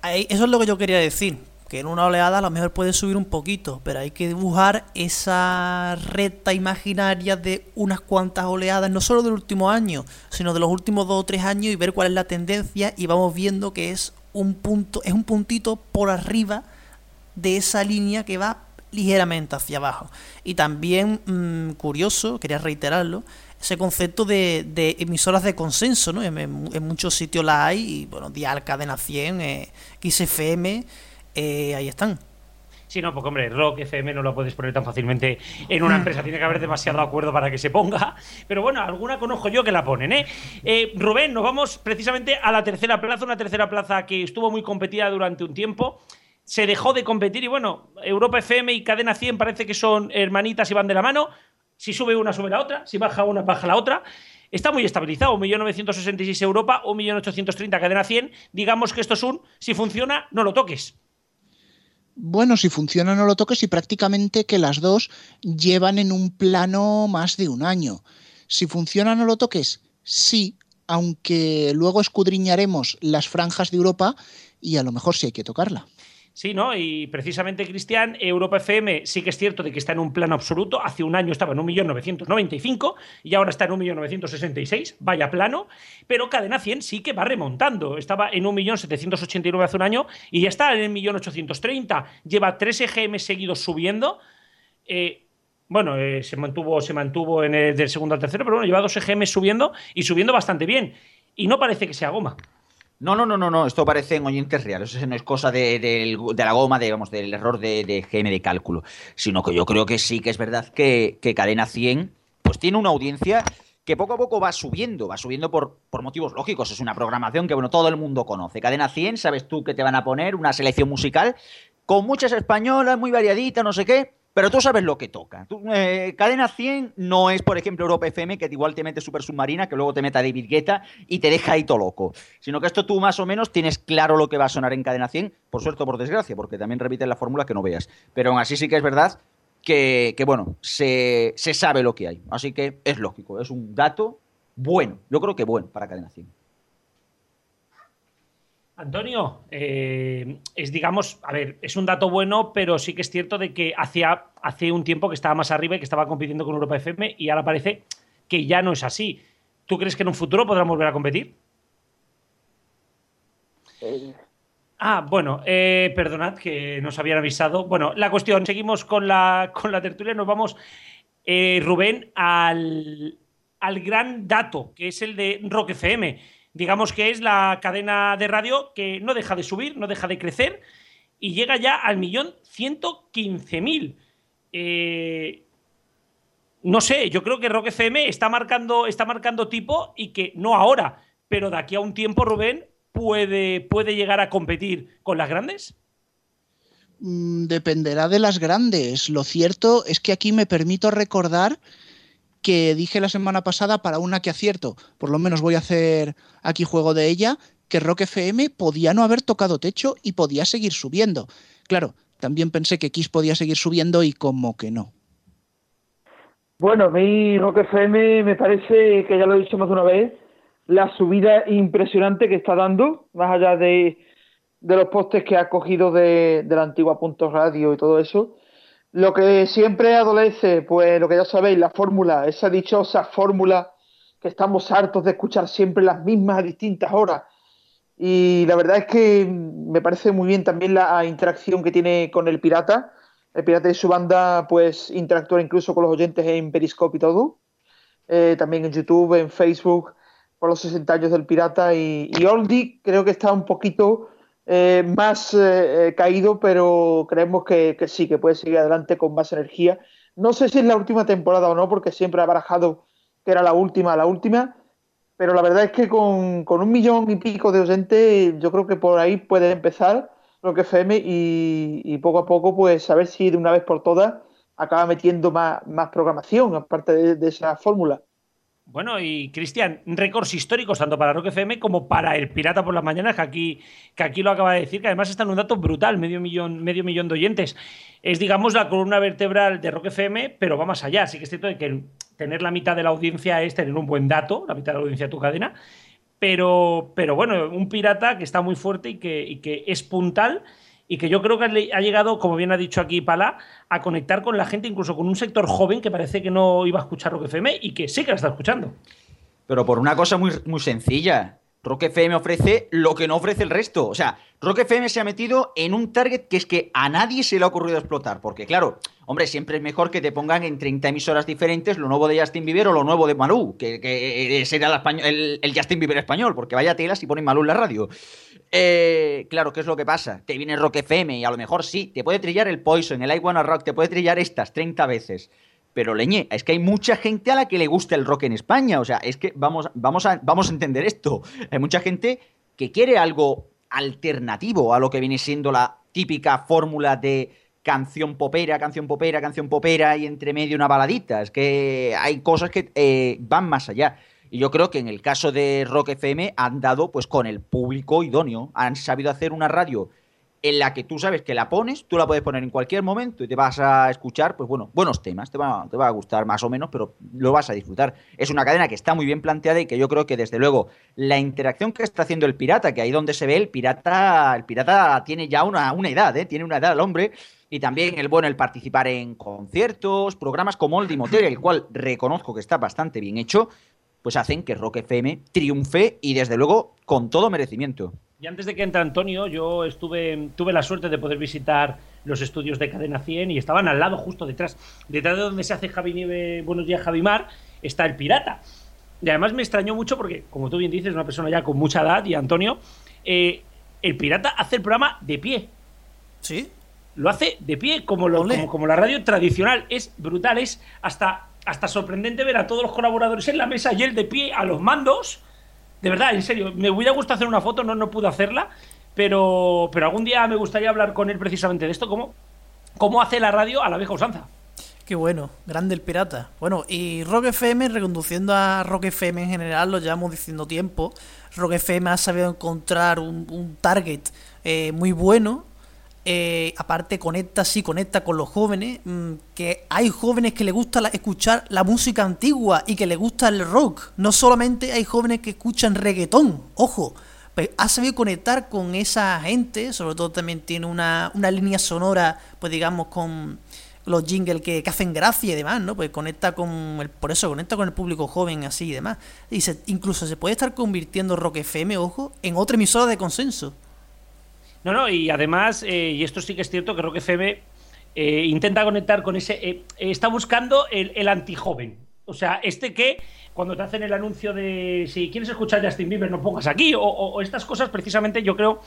Eso es lo que yo quería decir. Que en una oleada a lo mejor puede subir un poquito, pero hay que dibujar esa recta imaginaria de unas cuantas oleadas, no solo del último año, sino de los últimos dos o tres años y ver cuál es la tendencia y vamos viendo que es un punto, es un puntito por arriba de esa línea que va ligeramente hacia abajo. Y también, mm, curioso, quería reiterarlo, ese concepto de, emisoras de consenso, ¿no? En, muchos sitios la hay, y bueno, Dial, Cadena 100, eh, XFM, eh, ahí están. Sí, no, porque hombre, Rock FM no lo puedes poner tan fácilmente en una mm. empresa, tiene que haber demasiado acuerdo para que se ponga. Pero bueno, alguna conozco yo que la ponen, ¿eh? ¿eh? Rubén, nos vamos precisamente a la tercera plaza, una tercera plaza que estuvo muy competida durante un tiempo se dejó de competir y bueno, Europa FM y Cadena 100 parece que son hermanitas y van de la mano. Si sube una, sube la otra. Si baja una, baja la otra. Está muy estabilizado. 1.966 Europa, 1.830 Cadena 100. Digamos que esto es un, si funciona, no lo toques. Bueno, si funciona no lo toques y prácticamente que las dos llevan en un plano más de un año. Si funciona no lo toques, sí, aunque luego escudriñaremos las franjas de Europa y a lo mejor sí hay que tocarla. Sí, ¿no? Y precisamente, Cristian, Europa FM sí que es cierto de que está en un plano absoluto. Hace un año estaba en 1.995 y ahora está en 1.966, vaya plano. Pero Cadena 100 sí que va remontando. Estaba en 1.789 hace un año y ya está en el 1.830. Lleva tres EGM seguidos subiendo. Eh, bueno, eh, se mantuvo, se mantuvo en el del segundo al tercero, pero bueno, lleva dos EGM subiendo y subiendo bastante bien. Y no parece que sea goma. No, no, no, no, no, esto parece en oyentes reales, eso no es cosa de, la goma, digamos, del error de, de, GM de cálculo, sino que yo creo que sí que es verdad que, Cadena 100 pues tiene una audiencia que poco a poco va subiendo, va subiendo por, motivos lógicos, es una programación que, bueno, todo el mundo conoce. Cadena 100, sabes tú que te van a poner una selección musical con muchas españolas, muy variadita, no sé qué, pero tú sabes lo que toca. Eh, cadena 100 no es, por ejemplo, Europa FM, que igual te mete Super Submarina, que luego te meta David Guetta y te deja ahí todo loco. Sino que esto tú más o menos tienes claro lo que va a sonar en Cadena 100, por suerte o por desgracia, porque también repiten la fórmula que no veas. Pero aún así sí que es verdad que, bueno, se, se sabe lo que hay. Así que es lógico, es un dato bueno. Yo creo que bueno para Cadena 100. Antonio, eh, es digamos, a ver, es un dato bueno, pero sí que es cierto de que hacía, hace un tiempo que estaba más arriba y que estaba compitiendo con Europa FM y ahora parece que ya no es así. ¿Tú crees que en un futuro podrán volver a competir? Ah, bueno, eh, perdonad que nos habían avisado. Bueno, la cuestión, seguimos con la, con la tertulia, nos vamos, eh, Rubén, al, al gran dato, que es el de Rock FM digamos que es la cadena de radio que no deja de subir, no deja de crecer y llega ya al millón ciento quince mil. Eh, no sé, yo creo que Rock FM está marcando, está marcando tipo y que no ahora, pero de aquí a un tiempo, Rubén, puede, puede llegar a competir con las grandes. Mm, dependerá de las grandes. Lo cierto es que aquí me permito recordar que dije la semana pasada para una que acierto, por lo menos voy a hacer aquí juego de ella, que Rock FM podía no haber tocado techo y podía seguir subiendo. Claro, también pensé que Kiss podía seguir subiendo y como que no. Bueno, a mí Rock FM me parece que ya lo he dicho más de una vez, la subida impresionante que está dando, más allá de, los postes que ha cogido de, de la antigua Punto Radio y todo eso, lo que siempre adolece, pues lo que ya sabéis, la fórmula, esa dichosa fórmula que estamos hartos de escuchar siempre las mismas a distintas horas. Y la verdad es que me parece muy bien también la interacción que tiene con el pirata. El pirata y su banda, pues interactúa incluso con los oyentes en Periscope y todo. Eh, también en YouTube, en Facebook, por los 60 años del pirata. Y, y Oldie creo que está un poquito eh, más eh, eh, caído, pero creemos que, sí, que puede seguir adelante con más energía. No sé si es la última temporada o no, porque siempre ha barajado que era la última, la última, pero la verdad es que con, un millón y pico de oyentes, yo creo que por ahí puede empezar Rock FM y, poco a poco, pues a ver si de una vez por todas acaba metiendo más, más programación, aparte de esa fórmula. Bueno, y Cristian, récords históricos tanto para Rock FM como para el Pirata por las Mañanas, que aquí, que aquí lo acaba de decir, que además está en un dato brutal, medio millón, medio millón de oyentes. Es, digamos, la columna vertebral de Rock FM, pero va más allá. Así que es cierto que tener la mitad de la audiencia es tener un buen dato, la mitad de la audiencia de tu cadena. Pero, pero bueno, un pirata que está muy fuerte y que, y que es puntal y que yo creo que ha llegado, como bien ha dicho aquí Pala, a conectar con la gente, incluso con un sector joven que parece que no iba a escuchar Rock FM y que sí que la está escuchando. Pero por una cosa muy, muy sencilla. Rock FM ofrece lo que no ofrece el resto. O sea, Rock FM se ha metido en un target que es que a nadie se le ha ocurrido explotar. Porque, claro, hombre, siempre es mejor que te pongan en 30 emisoras diferentes lo nuevo de Justin Bieber o lo nuevo de Malú, que, sería el, el, Justin Bieber español, porque vaya tela si ponen Malú en la radio. Eh, claro, ¿qué es lo que pasa? Te viene Rock FM y a lo mejor sí, te puede trillar el Poison, el I Wanna Rock, te puede trillar estas 30 veces. Pero leñe, es que hay mucha gente a la que le gusta el rock en España. O sea, es que vamos, vamos, a, vamos a entender esto. Hay mucha gente que quiere algo alternativo a lo que viene siendo la típica fórmula de canción popera, canción popera, canción popera y entre medio una baladita. Es que hay cosas que eh, van más allá. Y yo creo que en el caso de Rock FM han dado pues con el público idóneo. Han sabido hacer una radio en la que tú sabes que la pones, tú la puedes poner en cualquier momento y te vas a escuchar, pues bueno, buenos temas, te va, te va a gustar más o menos, pero lo vas a disfrutar. Es una cadena que está muy bien planteada y que yo creo que desde luego la interacción que está haciendo el pirata, que ahí donde se ve el pirata, el pirata tiene ya una, una edad, ¿eh? tiene una edad el hombre, y también el bueno el participar en conciertos, programas como el Motel, el cual reconozco que está bastante bien hecho, pues hacen que Rock FM triunfe y desde luego con todo merecimiento. Y antes de que entre Antonio, yo estuve, tuve la suerte de poder visitar los estudios de Cadena 100 y estaban al lado, justo detrás, detrás de donde se hace Javi Nieve, Buenos días Javimar, está el Pirata. Y además me extrañó mucho porque, como tú bien dices, es una persona ya con mucha edad y Antonio, eh, el Pirata hace el programa de pie. ¿Sí? Lo hace de pie, como, lo, como, como, la radio tradicional. Es brutal, es hasta, hasta sorprendente ver a todos los colaboradores en la mesa y él de pie a los mandos de verdad, en serio, me hubiera gustado hacer una foto, no, no pude hacerla, pero, pero algún día me gustaría hablar con él precisamente de esto, cómo, cómo hace la radio a la vieja usanza. Qué bueno, grande el pirata. Bueno, y Rock FM, reconduciendo a Rock FM en general, lo llevamos diciendo tiempo. Rock FM ha sabido encontrar un, target eh, muy bueno eh, aparte conecta, sí, conecta con los jóvenes, mm, que hay jóvenes que les gusta escuchar la música antigua y que les gusta el rock. No solamente hay jóvenes que escuchan reggaetón, ojo, pues ha sabido conectar con esa gente, sobre todo también tiene una, una línea sonora, pues digamos, con los jingles que, hacen gracia y demás, ¿no? Pues conecta con el, por eso conecta con el público joven así y demás. Y incluso se puede estar convirtiendo Rock FM, ojo, en otra emisora de consenso. No, no, y además, eh, y esto sí que es cierto, que Rock FM eh, intenta conectar con ese. Eh, está buscando el, el antijoven. O sea, este que cuando te hacen el anuncio de si quieres escuchar Justin Bieber, no pongas aquí, o, estas cosas, precisamente yo creo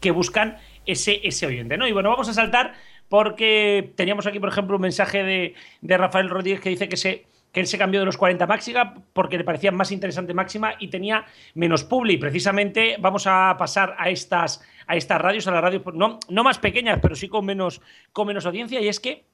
que buscan ese, ese oyente, ¿no? Y bueno, vamos a saltar porque teníamos aquí, por ejemplo, un mensaje de, de Rafael Rodríguez que dice que se que él se cambió de los 40 máxima porque le parecía más interesante máxima y tenía menos publi. Precisamente vamos a pasar a estas, a estas radios, a las radios no, no más pequeñas, pero sí con menos, con menos audiencia, y es que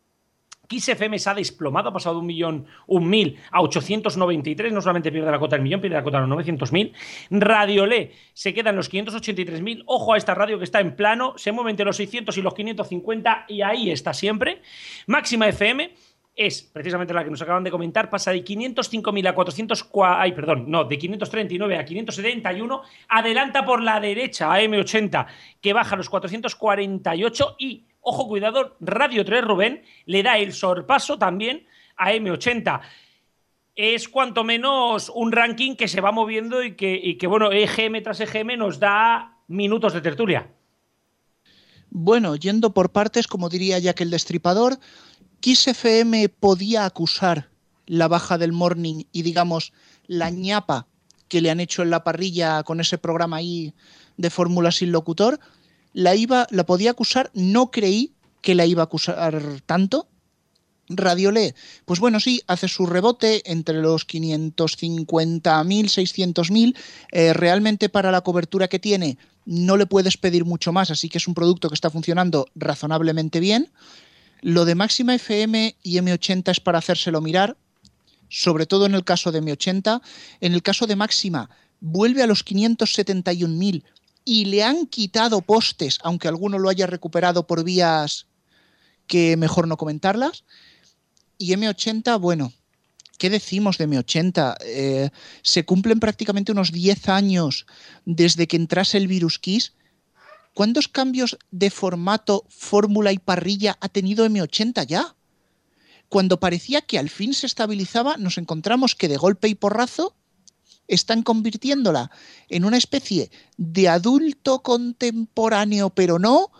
Kiss FM se ha desplomado, ha pasado de un millón, un mil a 893, no solamente pierde la cota del millón, pierde la cota de los 900.000. Radiolé se queda en los 583.000, ojo a esta radio que está en plano, se mueve entre los 600 y los 550 y ahí está siempre. Máxima FM es precisamente la que nos acaban de comentar, pasa de 505.000 a 400, ay, perdón, no, de 539 a 571, adelanta por la derecha a M80, que baja los 448 y, ojo, cuidado, Radio 3 Rubén le da el sorpaso también a M80 es cuanto menos un ranking que se va moviendo y que, y que, bueno, EGM tras EGM nos da minutos de tertulia. Bueno, yendo por partes, como diría que el Destripador, ¿Kiss FM podía acusar la baja del morning y, digamos, la ñapa que le han hecho en la parrilla con ese programa ahí de fórmula sin locutor? ¿La, iba, ¿La podía acusar? No creí que la iba a acusar tanto. Radiolé, pues bueno, sí, hace su rebote entre los 550.000, 600.000. Eh, realmente para la cobertura que tiene no le puedes pedir mucho más, así que es un producto que está funcionando razonablemente bien. Lo de máxima FM y M80 es para hacérselo mirar, sobre todo en el caso de M80. En el caso de máxima, vuelve a los 571.000 y le han quitado postes, aunque alguno lo haya recuperado por vías que mejor no comentarlas. Y M80, bueno, ¿qué decimos de M80? Eh, se cumplen prácticamente unos 10 años desde que entrase el virus Kiss. ¿Cuántos cambios de formato, fórmula y parrilla ha tenido M80 ya? Cuando parecía que al fin se estabilizaba, nos encontramos que de golpe y porrazo están convirtiéndola en una especie de adulto contemporáneo, pero no,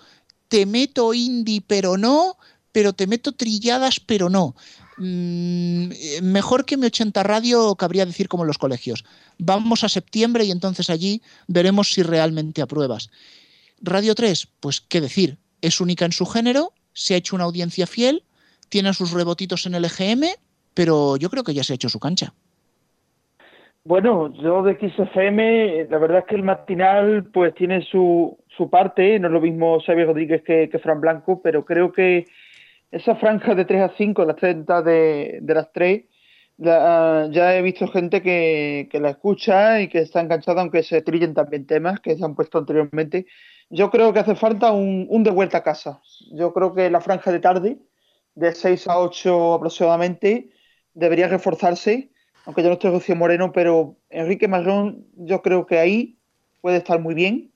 te meto indie, pero no, pero te meto trilladas, pero no. Mm, mejor que mi 80 radio, cabría decir como en los colegios. Vamos a septiembre y entonces allí veremos si realmente apruebas. Radio 3, pues qué decir, es única en su género, se ha hecho una audiencia fiel, tiene sus rebotitos en el EGM, pero yo creo que ya se ha hecho su cancha. Bueno, yo de XFM, la verdad es que el matinal pues tiene su, su parte, no es lo mismo Xavier Rodríguez que, Fran Blanco, pero creo que esa franja de 3 a 5, las 30 de, de las 3, ya he visto gente que, que, la escucha y que está enganchada, aunque se trillen también temas que se han puesto anteriormente. Yo creo que hace falta un, un de vuelta a casa. Yo creo que la franja de tarde, de 6 a 8 aproximadamente, debería reforzarse, aunque yo no estoy Rocío Moreno, pero Enrique Marrón yo creo que ahí puede estar muy bien.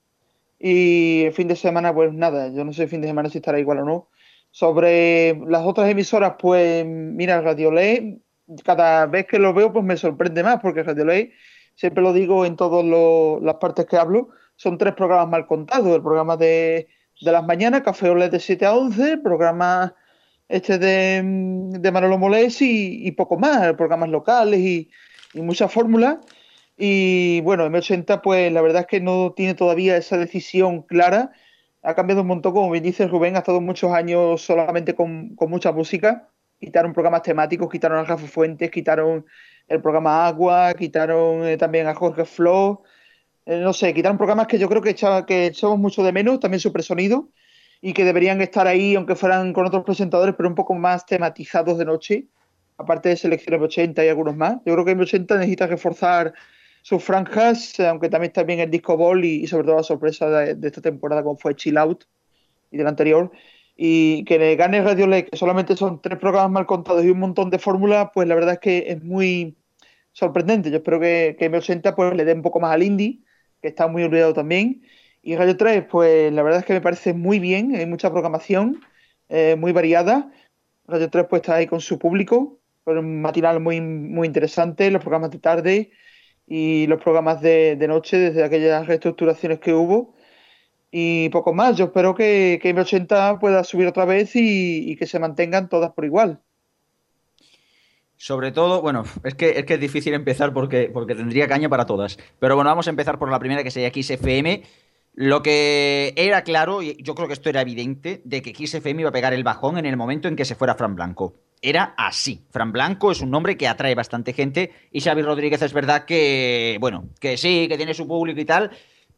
Y el fin de semana, pues nada, yo no sé el fin de semana si estará igual o no sobre las otras emisoras, pues mira, Radio Ley, cada vez que lo veo, pues me sorprende más, porque Radio Ley, siempre lo digo en todas las partes que hablo, son tres programas mal contados. El programa de, de las mañanas, Café Olé de 7 a 11, el programa este de, de Manolo Molés y, y, poco más, programas locales y, y muchas fórmulas. Y bueno, M80, pues la verdad es que no tiene todavía esa decisión clara ha cambiado un montón, como bien dice Rubén, ha estado muchos años solamente con, con mucha música. Quitaron programas temáticos, quitaron a Rafa Fuentes, quitaron el programa Agua, quitaron eh, también a Jorge Flo. Eh, no sé, quitaron programas que yo creo que, echaba, que echamos mucho de menos, también su presonido, y que deberían estar ahí, aunque fueran con otros presentadores, pero un poco más tematizados de noche, aparte de Selecciones 80 y algunos más. Yo creo que M80 necesita reforzar sus franjas, aunque también está bien el disco ball y, sobre todo la sorpresa de, de, esta temporada como fue Chill Out y del anterior. Y que le gane Radio Lake, que solamente son tres programas mal contados y un montón de fórmulas, pues la verdad es que es muy sorprendente. Yo espero que, que M80 pues, le dé un poco más al indie, que está muy olvidado también. Y Radio 3, pues la verdad es que me parece muy bien, hay mucha programación, eh, muy variada. Radio 3 pues está ahí con su público, con un matinal muy, muy interesante, los programas de tarde, y los programas de, de, noche desde aquellas reestructuraciones que hubo y poco más. Yo espero que, que M80 pueda subir otra vez y, que se mantengan todas por igual. Sobre todo, bueno, es que, es que es difícil empezar porque, porque tendría caña para todas. Pero bueno, vamos a empezar por la primera que sería XFM. Lo que era claro, y yo creo que esto era evidente, de que XFM iba a pegar el bajón en el momento en que se fuera Fran Blanco era así. Fran Blanco es un nombre que atrae bastante gente y Xavi Rodríguez es verdad que, bueno, que sí, que tiene su público y tal,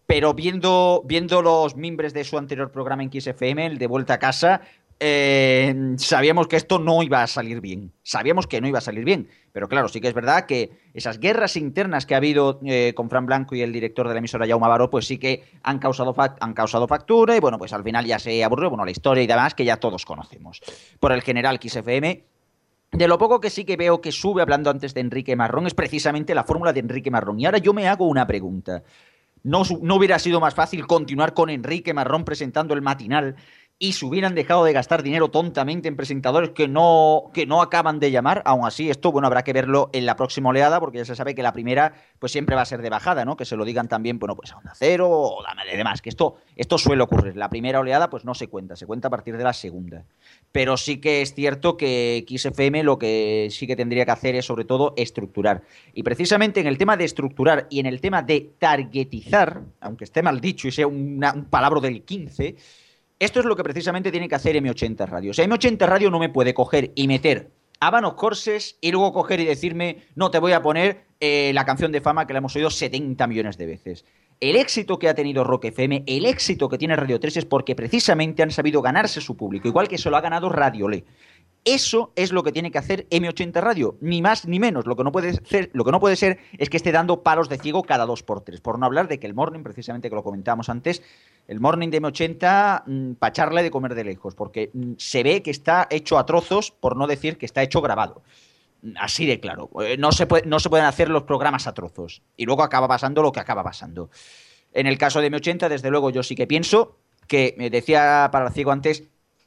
pero viendo, viendo los mimbres de su anterior programa en XFM, el de Vuelta a Casa, eh, sabíamos que esto no iba a salir bien. Sabíamos que no iba a salir bien. Pero claro, sí que es verdad que esas guerras internas que ha habido eh, con Fran Blanco y el director de la emisora Jaume Baró, pues sí que han causado, han causado factura y bueno, pues al final ya se aburrió, bueno, la historia y demás que ya todos conocemos. Por el general XFM, de lo poco que sí que veo que sube hablando antes de Enrique Marrón es precisamente la fórmula de Enrique Marrón. Y ahora yo me hago una pregunta. ¿No, ¿No, hubiera sido más fácil continuar con Enrique Marrón presentando el matinal y se hubieran dejado de gastar dinero tontamente en presentadores que no, que no acaban de llamar. Aún así, esto, bueno, habrá que verlo en la próxima oleada, porque ya se sabe que la primera, pues siempre va a ser de bajada, ¿no? Que se lo digan también, bueno, pues a Onda Cero o de demás, que esto, esto suele ocurrir. La primera oleada, pues no se cuenta, se cuenta a partir de la segunda. Pero sí que es cierto que XFM lo que sí que tendría que hacer es, sobre todo, estructurar. Y precisamente en el tema de estructurar y en el tema de targetizar, aunque esté mal dicho y sea una, un palabra del 15, Esto es lo que precisamente tiene que hacer M80 Radio. O sea, M80 Radio no me puede coger y meter Habanos Corses y luego coger y decirme, no, te voy a poner eh, la canción de fama que la hemos oído 70 millones de veces. El éxito que ha tenido Rock FM, el éxito que tiene Radio 3 es porque precisamente han sabido ganarse su público, igual que se lo ha ganado Radio Le. Eso es lo que tiene que hacer M80 Radio, ni más ni menos. Lo que no puede ser, lo que no puede ser es que esté dando palos de ciego cada dos por tres. Por no hablar de que el morning, precisamente que lo comentábamos antes, el morning de M80, mm, pa' echarle de comer de lejos, porque mm, se ve que está hecho a trozos, por no decir que está hecho grabado. Mm, Así de claro. Eh, No se, pueden hacer los programas a trozos. Y luego acaba pasando lo que acaba pasando. En el caso de M80, desde luego, yo sí que pienso que, me decía para ciego antes,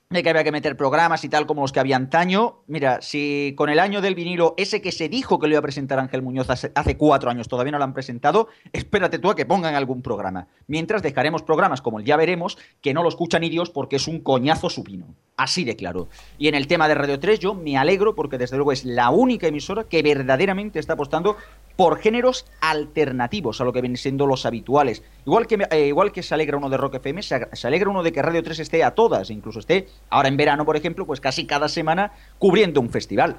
de que había que meter programas y tal como los que había antaño. Mira, si con el año del vinilo, ese que se dijo que lo iba a presentar Ángel Muñoz hace, cuatro años, todavía no lo han presentado, espérate tú a que pongan algún programa. Mientras dejaremos programas como el Ya Veremos, que no lo escucha ni Dios porque es un coñazo supino. Así de claro. Y en el tema de Radio 3 yo me alegro porque desde luego es la única emisora que verdaderamente está apostando por géneros alternativos a lo que vienen siendo los habituales. Igual que, eh, igual que se alegra uno de Rock FM, se, alegra uno de que Radio 3 esté a todas, incluso esté ahora en verano, por ejemplo, pues casi cada semana cubriendo un festival.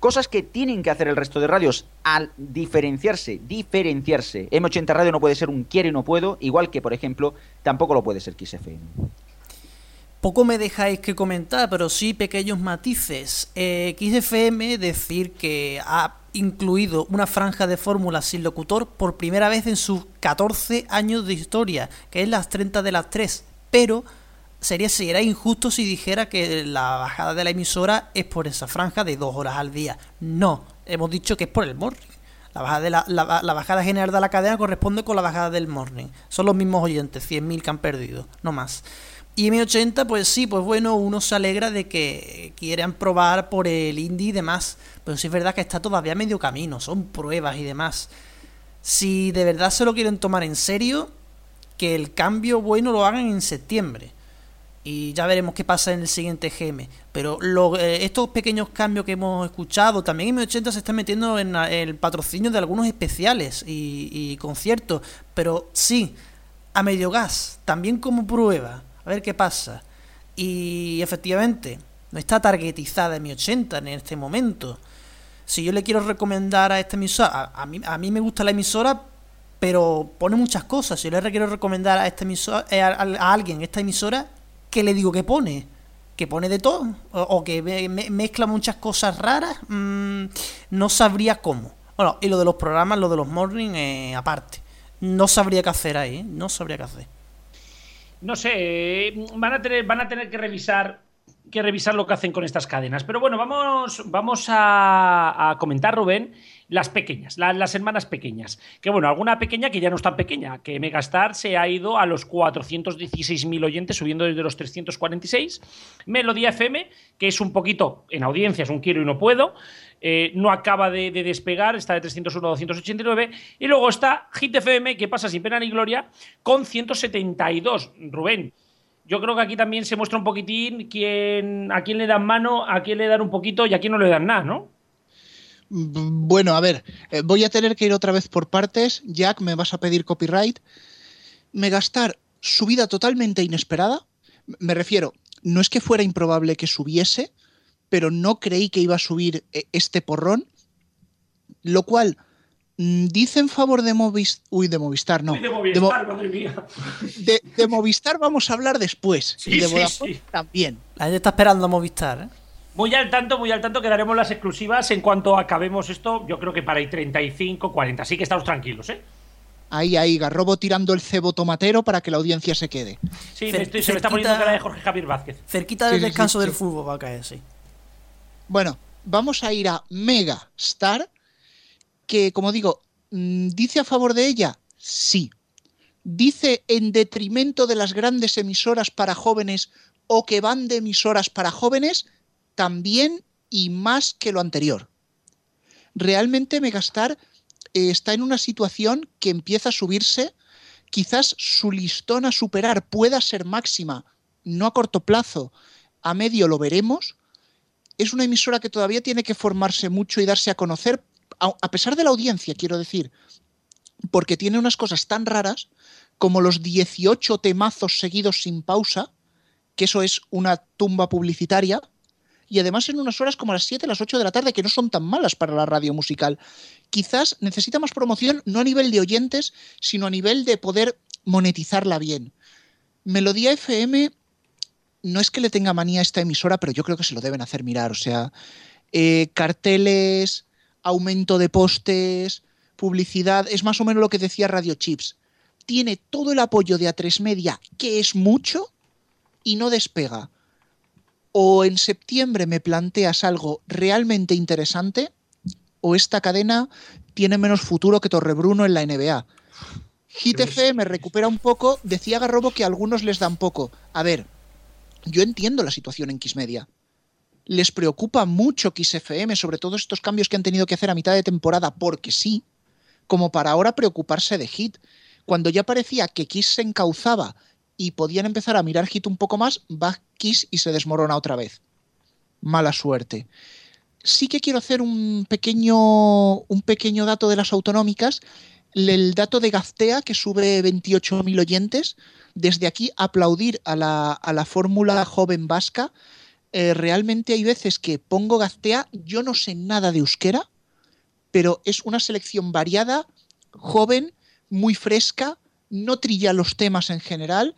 Cosas que tienen que hacer el resto de radios al diferenciarse, diferenciarse. M80 Radio no puede ser un quiero y no puedo, igual que, por ejemplo, tampoco lo puede ser XFM. Poco me dejáis que comentar, pero sí pequeños matices. Eh, XFM decir que ha incluido una franja de fórmula sin locutor por primera vez en sus 14 años de historia, que es las 30 de las 3. Pero sería, sería injusto si dijera que la bajada de la emisora es por esa franja de dos horas al día. No, hemos dicho que es por el morning. La bajada, la bajada general de la cadena corresponde con la bajada del morning. Son los mismos oyentes, 100.000 que han perdido, no más. Y M80, pues sí, pues bueno, uno se alegra de que quieran probar por el indie y demás. Pero sí es verdad que está todavía medio camino, son pruebas y demás. Si de verdad se lo quieren tomar en serio, que el cambio bueno lo hagan en septiembre. Y ya veremos qué pasa en el siguiente GM. Pero eh, estos pequeños cambios que hemos escuchado, también M80 se está metiendo en el patrocinio de algunos especiales y, y conciertos. Pero sí, a medio gas, también como prueba, a ver qué pasa. Y efectivamente, no está targetizada M80 en este momento. Si yo le quiero recomendar a esta emisora, a, mí, a mí me gusta la emisora, pero pone muchas cosas. Si yo le quiero recomendar a esta emisora, eh, a, alguien esta emisora, ¿qué le digo que pone? ¿Que pone de todo? ¿O, que me- me- mezcla muchas cosas raras? Mm, no sabría cómo. Bueno, y lo de los programas, lo de los morning, eh, aparte. No sabría qué hacer ahí, ¿eh? no sabría qué hacer. No sé, eh, van a tener, van a tener que revisar que revisar lo que hacen con estas cadenas. Pero bueno, vamos, vamos a, comentar, Rubén, las pequeñas, la- las hermanas pequeñas. Que bueno, alguna pequeña que ya no es tan pequeña, que Megastar se ha ido a los 416.000 oyentes, subiendo desde los 346. Melodía FM, que es un poquito, en audiencias, un quiero y no puedo. Eh, no acaba de, de despegar, está de 301 a 289. Y luego está Hit FM, que pasa sin pena ni gloria, con 172. Rubén, yo creo que aquí también se muestra un poquitín quién, a quién le dan mano, a quién le dan un poquito y a quién no le dan nada, ¿no? Mm, Bueno, a ver, eh, voy a tener que ir otra vez por partes. Jack, me vas a pedir copyright. Megastar, subida totalmente inesperada. Me refiero, no es que fuera improbable que subiese, pero no creí que iba a subir eh, este porrón. Lo cual mm, dice en favor de Movistar. Uy, de Movistar, no. Uy, de De Mo- Movistar, madre mía. de, de Movistar vamos a hablar después. Sí, y de sí, Vodafone sí. también. La gente está esperando a Movistar, ¿eh? Muy al tanto, muy al tanto que daremos las exclusivas en cuanto acabemos esto. Yo creo que para el 35, 40. Así que estamos tranquilos, ¿eh? Ahí, ahí, Garrobo tirando el cebo tomatero para que la audiencia se quede. Sí, Cer- me estoy- se me está poniendo cara de Jorge Javier Vázquez. Cerquita del sí, sí, descanso sí. del fútbol va a caer, sí. Bueno, vamos a ir a Mega Star, que como digo, mm, ¿dice a favor de ella? Sí. ¿Dice en detrimento de las grandes emisoras para jóvenes o que van de emisoras para jóvenes? También y más que lo anterior. Realmente Megastar eh, está en una situación que empieza a subirse. Quizás su listón a superar pueda ser máxima, no a corto plazo, a medio lo veremos, es una emisora que todavía tiene que formarse mucho y darse a conocer, a, pesar de la audiencia, quiero decir, porque tiene unas cosas tan raras como los 18 temazos seguidos sin pausa, que eso es una tumba publicitaria, y además en unas horas como las 7, las 8 de la tarde, que no son tan malas para la radio musical. Quizás necesita más promoción, no a nivel de oyentes, sino a nivel de poder monetizarla bien. Melodía FM no es que le tenga manía a esta emisora, pero yo creo que se lo deben hacer mirar. O sea, eh, carteles, aumento de postes, publicidad, es más o menos lo que decía Radio Chips. Tiene todo el apoyo de A3 Media, que es mucho, y no despega. O en septiembre me planteas algo realmente interesante, o esta cadena tiene menos futuro que Torrebruno en la NBA. Hit FM recupera un poco, decía Garrobo que a algunos les dan poco. A ver, yo entiendo la situación en Xmedia. Les preocupa mucho FM, sobre todo estos cambios que han tenido que hacer a mitad de temporada, porque sí, como para ahora preocuparse de Hit. Cuando ya parecía que Kiss se encauzaba y podían empezar a mirar Hit un poco más, va Kiss y se desmorona otra vez. Mala suerte. Sí que quiero hacer un pequeño, un pequeño dato de las autonómicas el dato de Gaztea, que sube 28.000 oyentes, desde aquí aplaudir a la, fórmula joven vasca. Eh, realmente hay veces que pongo Gaztea, yo no sé nada de euskera, pero es una selección variada, joven, muy fresca, no trilla los temas en general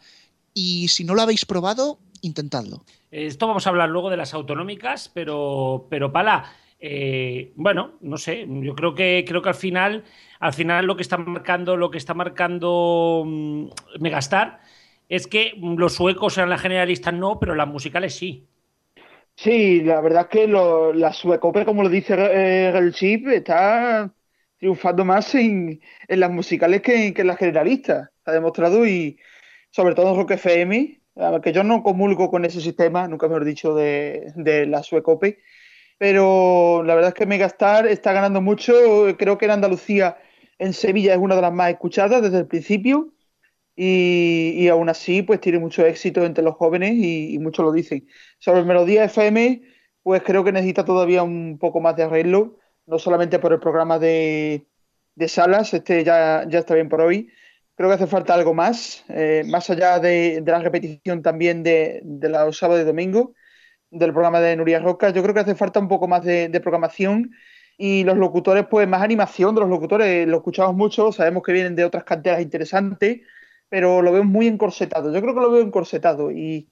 y si no lo habéis probado, intentadlo. Esto vamos a hablar luego de las autonómicas, pero, pero Pala, eh, bueno, no sé, yo creo que creo que al final, al final lo que está marcando, lo que está marcando mm, Megastar es que los suecos eran las generalistas no, pero las musicales sí. Sí, la verdad es que lo, la suecope, como lo dice eh, el chip, está triunfando más en, las musicales que, en las generalistas. Ha demostrado y sobre todo en Rock FM, que yo no comulgo con ese sistema, nunca mejor dicho, de, de la suecope pero la verdad es que Megastar está ganando mucho. Creo que en Andalucía, en Sevilla, es una de las más escuchadas desde el principio. Y, aún así, pues tiene mucho éxito entre los jóvenes y, muchos lo dicen. Sobre Melodía FM, pues creo que necesita todavía un poco más de arreglo, no solamente por el programa de, salas, este ya, ya está bien por hoy. Creo que hace falta algo más, eh, más allá de, la repetición también de, de los sábados y domingos del programa de Nuria Roca. Yo creo que hace falta un poco más de, programación y los locutores, pues más animación de los locutores. Lo escuchamos mucho, sabemos que vienen de otras canteras interesantes, pero lo veo muy encorsetado. Yo creo que lo veo encorsetado y,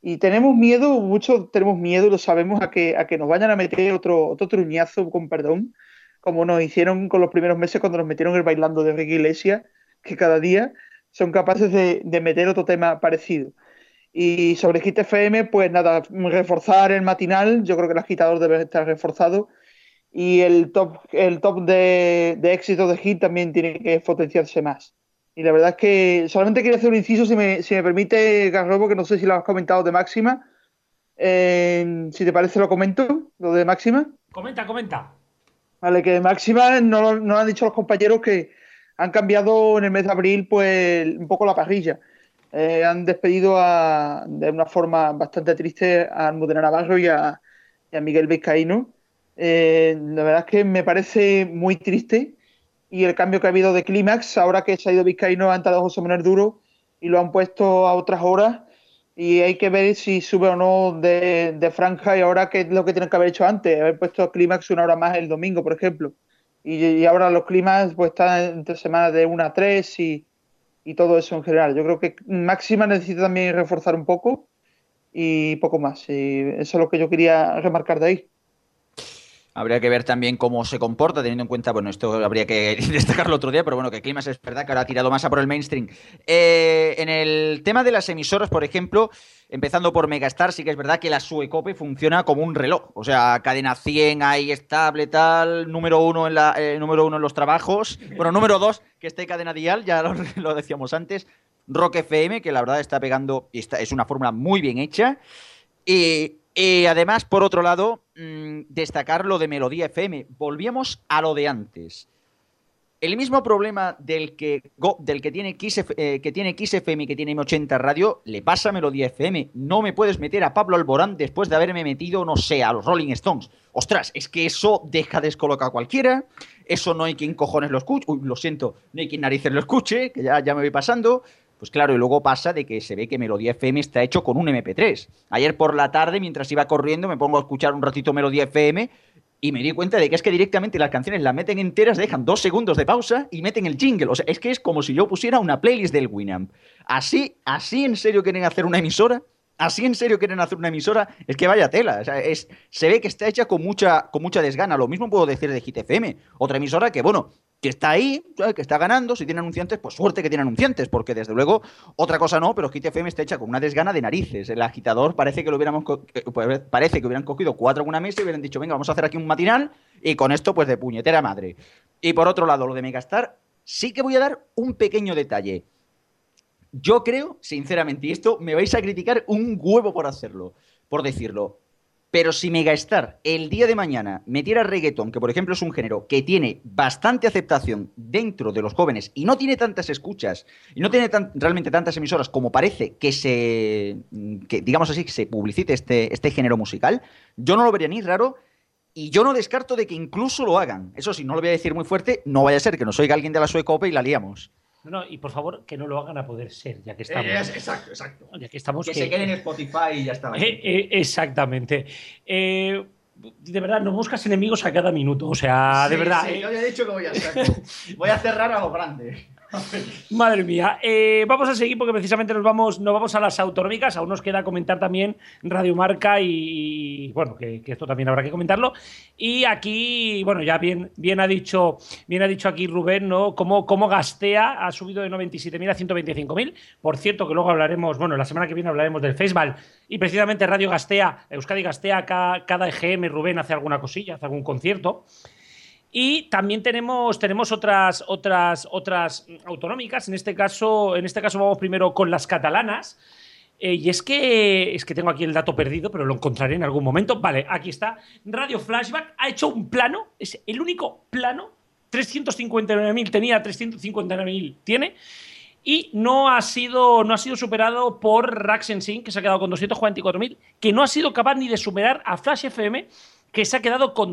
y tenemos miedo, muchos tenemos miedo, lo sabemos, a que, a que nos vayan a meter otro, otro truñazo, con perdón, como nos hicieron con los primeros meses cuando nos metieron el bailando de Ricky Iglesias, que cada día son capaces de, de meter otro tema parecido. Y sobre Hit FM, pues nada, reforzar el matinal. Yo creo que el agitador debe estar reforzado. Y el top, el top de, de éxito de Hit también tiene que potenciarse más. Y la verdad es que solamente quiero hacer un inciso, si me, si me permite, Garrobo, que no sé si lo has comentado de Máxima. Eh, si te parece, lo comento, lo de Máxima. Comenta, comenta. Vale, que Máxima no, no han dicho los compañeros que han cambiado en el mes de abril pues un poco la parrilla. Eh, han despedido de una forma bastante triste a Almudena Navarro y a, Miguel Vizcaíno. Eh, la verdad es que me parece muy triste y el cambio que ha habido de clímax, ahora que se ha ido Vizcaíno, han a José Manuel Duro y lo han puesto a otras horas y hay que ver si sube o no de, franja y ahora qué es lo que tienen que haber hecho antes, haber puesto clímax una hora más el domingo, por ejemplo. Y, ahora los clímax pues están entre semanas de 1 a 3 y, y todo eso en general. Yo creo que Máxima necesita también reforzar un poco y poco más. Y eso es lo que yo quería remarcar de ahí. Habría que ver también cómo se comporta, teniendo en cuenta, bueno, esto habría que destacarlo otro día, pero bueno, que Climas es verdad que ahora ha tirado más a por el mainstream. Eh, en el tema de las emisoras, por ejemplo, empezando por Megastar, sí que es verdad que la Suecope funciona como un reloj. O sea, cadena 100 ahí estable, tal, número uno en, la, eh, número uno en los trabajos. Bueno, número dos, que esté cadena dial, ya lo, decíamos antes. Rock FM, que la verdad está pegando, está, es una fórmula muy bien hecha. Y y además, por otro lado, mm, destacar lo de Melodía FM. Volvíamos a lo de antes. El mismo problema del que, del que tiene, Kiss, eh, que tiene FM y que tiene M80 Radio le pasa a Melodía FM. No me puedes meter a Pablo Alborán después de haberme metido, no sé, a los Rolling Stones. Ostras, es que eso deja descolocar a cualquiera. Eso no hay quien cojones lo escuche. Uy, lo siento, no hay quien narices lo escuche, que ya, ya me voy pasando. Pues claro, y luego pasa de que se ve que Melodía FM está hecho con un MP3. Ayer por la tarde, mientras iba corriendo, me pongo a escuchar un ratito Melodía FM y me di cuenta de que es que directamente las canciones las meten enteras, dejan dos segundos de pausa y meten el jingle. O sea, es que es como si yo pusiera una playlist del Winamp. Así, así en serio quieren hacer una emisora. Así en serio quieren hacer una emisora, es que vaya tela. Es, se ve que está hecha con mucha, con mucha desgana. Lo mismo puedo decir de Hit FM, otra emisora que, bueno, que está ahí, que está ganando, si tiene anunciantes, pues suerte que tiene anunciantes, porque desde luego otra cosa no, pero Hit FM está hecha con una desgana de narices. El agitador parece que lo hubiéramos pues, parece que hubieran cogido cuatro en una mesa y hubieran dicho, venga, vamos a hacer aquí un matinal y con esto pues de puñetera madre. Y por otro lado, lo de Megastar, sí que voy a dar un pequeño detalle. Yo creo, sinceramente, y esto me vais a criticar un huevo por hacerlo, por decirlo, pero si Megastar el día de mañana metiera reggaeton, que por ejemplo es un género que tiene bastante aceptación dentro de los jóvenes y no tiene tantas escuchas y no tiene realmente tantas emisoras como parece que se, digamos así, que se publicite este, este género musical, yo no lo vería ni raro y yo no descarto de que incluso lo hagan. Eso sí, no lo voy a decir muy fuerte, no vaya a ser que nos oiga alguien de la Suecope y la liamos. No, y por favor, que no lo hagan a poder ser, ya que estamos. exacto, exacto. Ya que estamos. Que, se quede en Spotify y ya está. Eh, eh, exactamente. Eh, de verdad, no buscas enemigos a cada minuto. O sea, de verdad. Sí, yo ya he dicho que voy a hacer. voy a cerrar a lo grande. Madre mía. Eh, vamos a seguir porque precisamente nos vamos, nos vamos a las autonómicas. Aún nos queda comentar también Radio Marca y, bueno, que, esto también habrá que comentarlo. Y aquí, bueno, ya bien, bien, ha, dicho, bien ha dicho aquí Rubén, ¿no? Cómo, Gastea ha subido de 97.000 a 125.000. Por cierto, que luego hablaremos, bueno, la semana que viene hablaremos del festival y precisamente Radio Gastea, Euskadi Gastea, cada, cada EGM, Rubén hace alguna cosilla, hace algún concierto. Y también tenemos, tenemos otras, otras, otras autonómicas. En este caso, en este caso vamos primero con las catalanas. Eh, y es que es que tengo aquí el dato perdido, pero lo encontraré en algún momento. Vale, aquí está. Radio Flashback ha hecho un plano, es el único plano. 359.000 tenía, 359.000 tiene. Y no ha sido, no ha sido superado por Raxen que se ha quedado con 244.000, que no ha sido capaz ni de superar a Flash FM, que se ha quedado con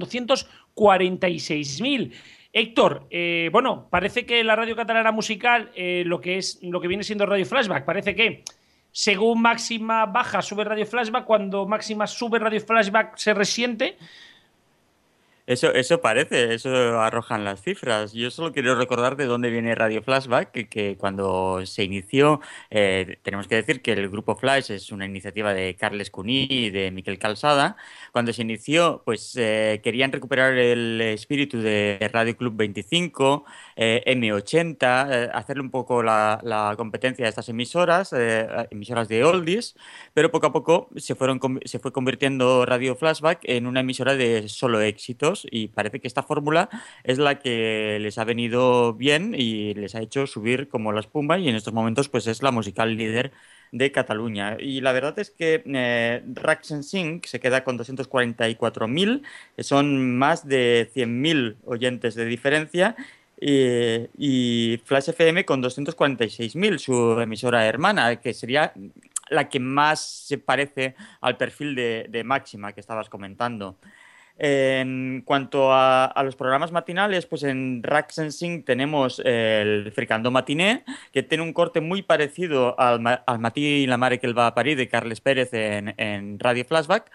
246.000. Héctor, eh, bueno, parece que la radio catalana musical, eh, lo que es lo que viene siendo Radio Flashback, parece que según máxima baja sube Radio Flashback, cuando máxima sube Radio Flashback se resiente. Eso, eso parece, eso arrojan las cifras. Yo solo quiero recordar de dónde viene Radio Flashback, que, cuando se inició, eh, tenemos que decir que el grupo Flash es una iniciativa de Carles Cuní y de Miquel Calzada. Cuando se inició, pues eh, querían recuperar el espíritu de Radio Club 25, eh, M80, hacerle un poco la, competencia a estas emisoras, emisoras de oldies, pero poco a poco se, fueron, se fue convirtiendo Radio Flashback en una emisora de solo éxitos y parece que esta fórmula es la que les ha venido bien y les ha hecho subir como la espuma y en estos momentos pues es la musical líder de Cataluña. Y la verdad es que eh, Sing se queda con 244.000, son más de 100.000 oyentes de diferencia y, Flash FM con 246.000, su emisora hermana, que sería la que más se parece al perfil de, de Máxima que estabas comentando. En cuanto a, los programas matinales, pues en Rack Sensing tenemos el Fricando Matiné, que tiene un corte muy parecido al, al Matí la Mare que él va a París de Carles Pérez en, en Radio Flashback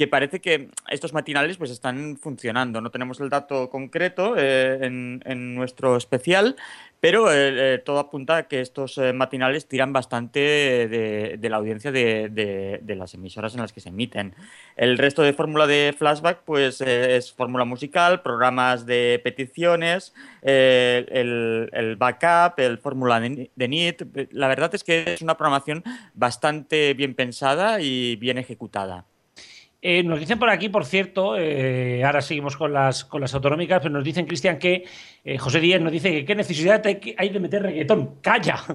que parece que estos matinales pues están funcionando. No tenemos el dato concreto eh, en, nuestro especial, pero eh, eh, todo apunta a que estos matinales tiran bastante de, la audiencia de, las emisoras en las que se emiten. El resto de fórmula de flashback pues es fórmula musical, programas de peticiones, el, el, backup, el fórmula de NIT. La verdad es que es una programación bastante bien pensada y bien ejecutada. Eh, nos dicen por aquí, por cierto, eh, ahora seguimos con las, con las autonómicas, pero nos dicen, Cristian, que eh, José Díaz nos dice que qué necesidad hay de meter reggaetón. ¡Calla!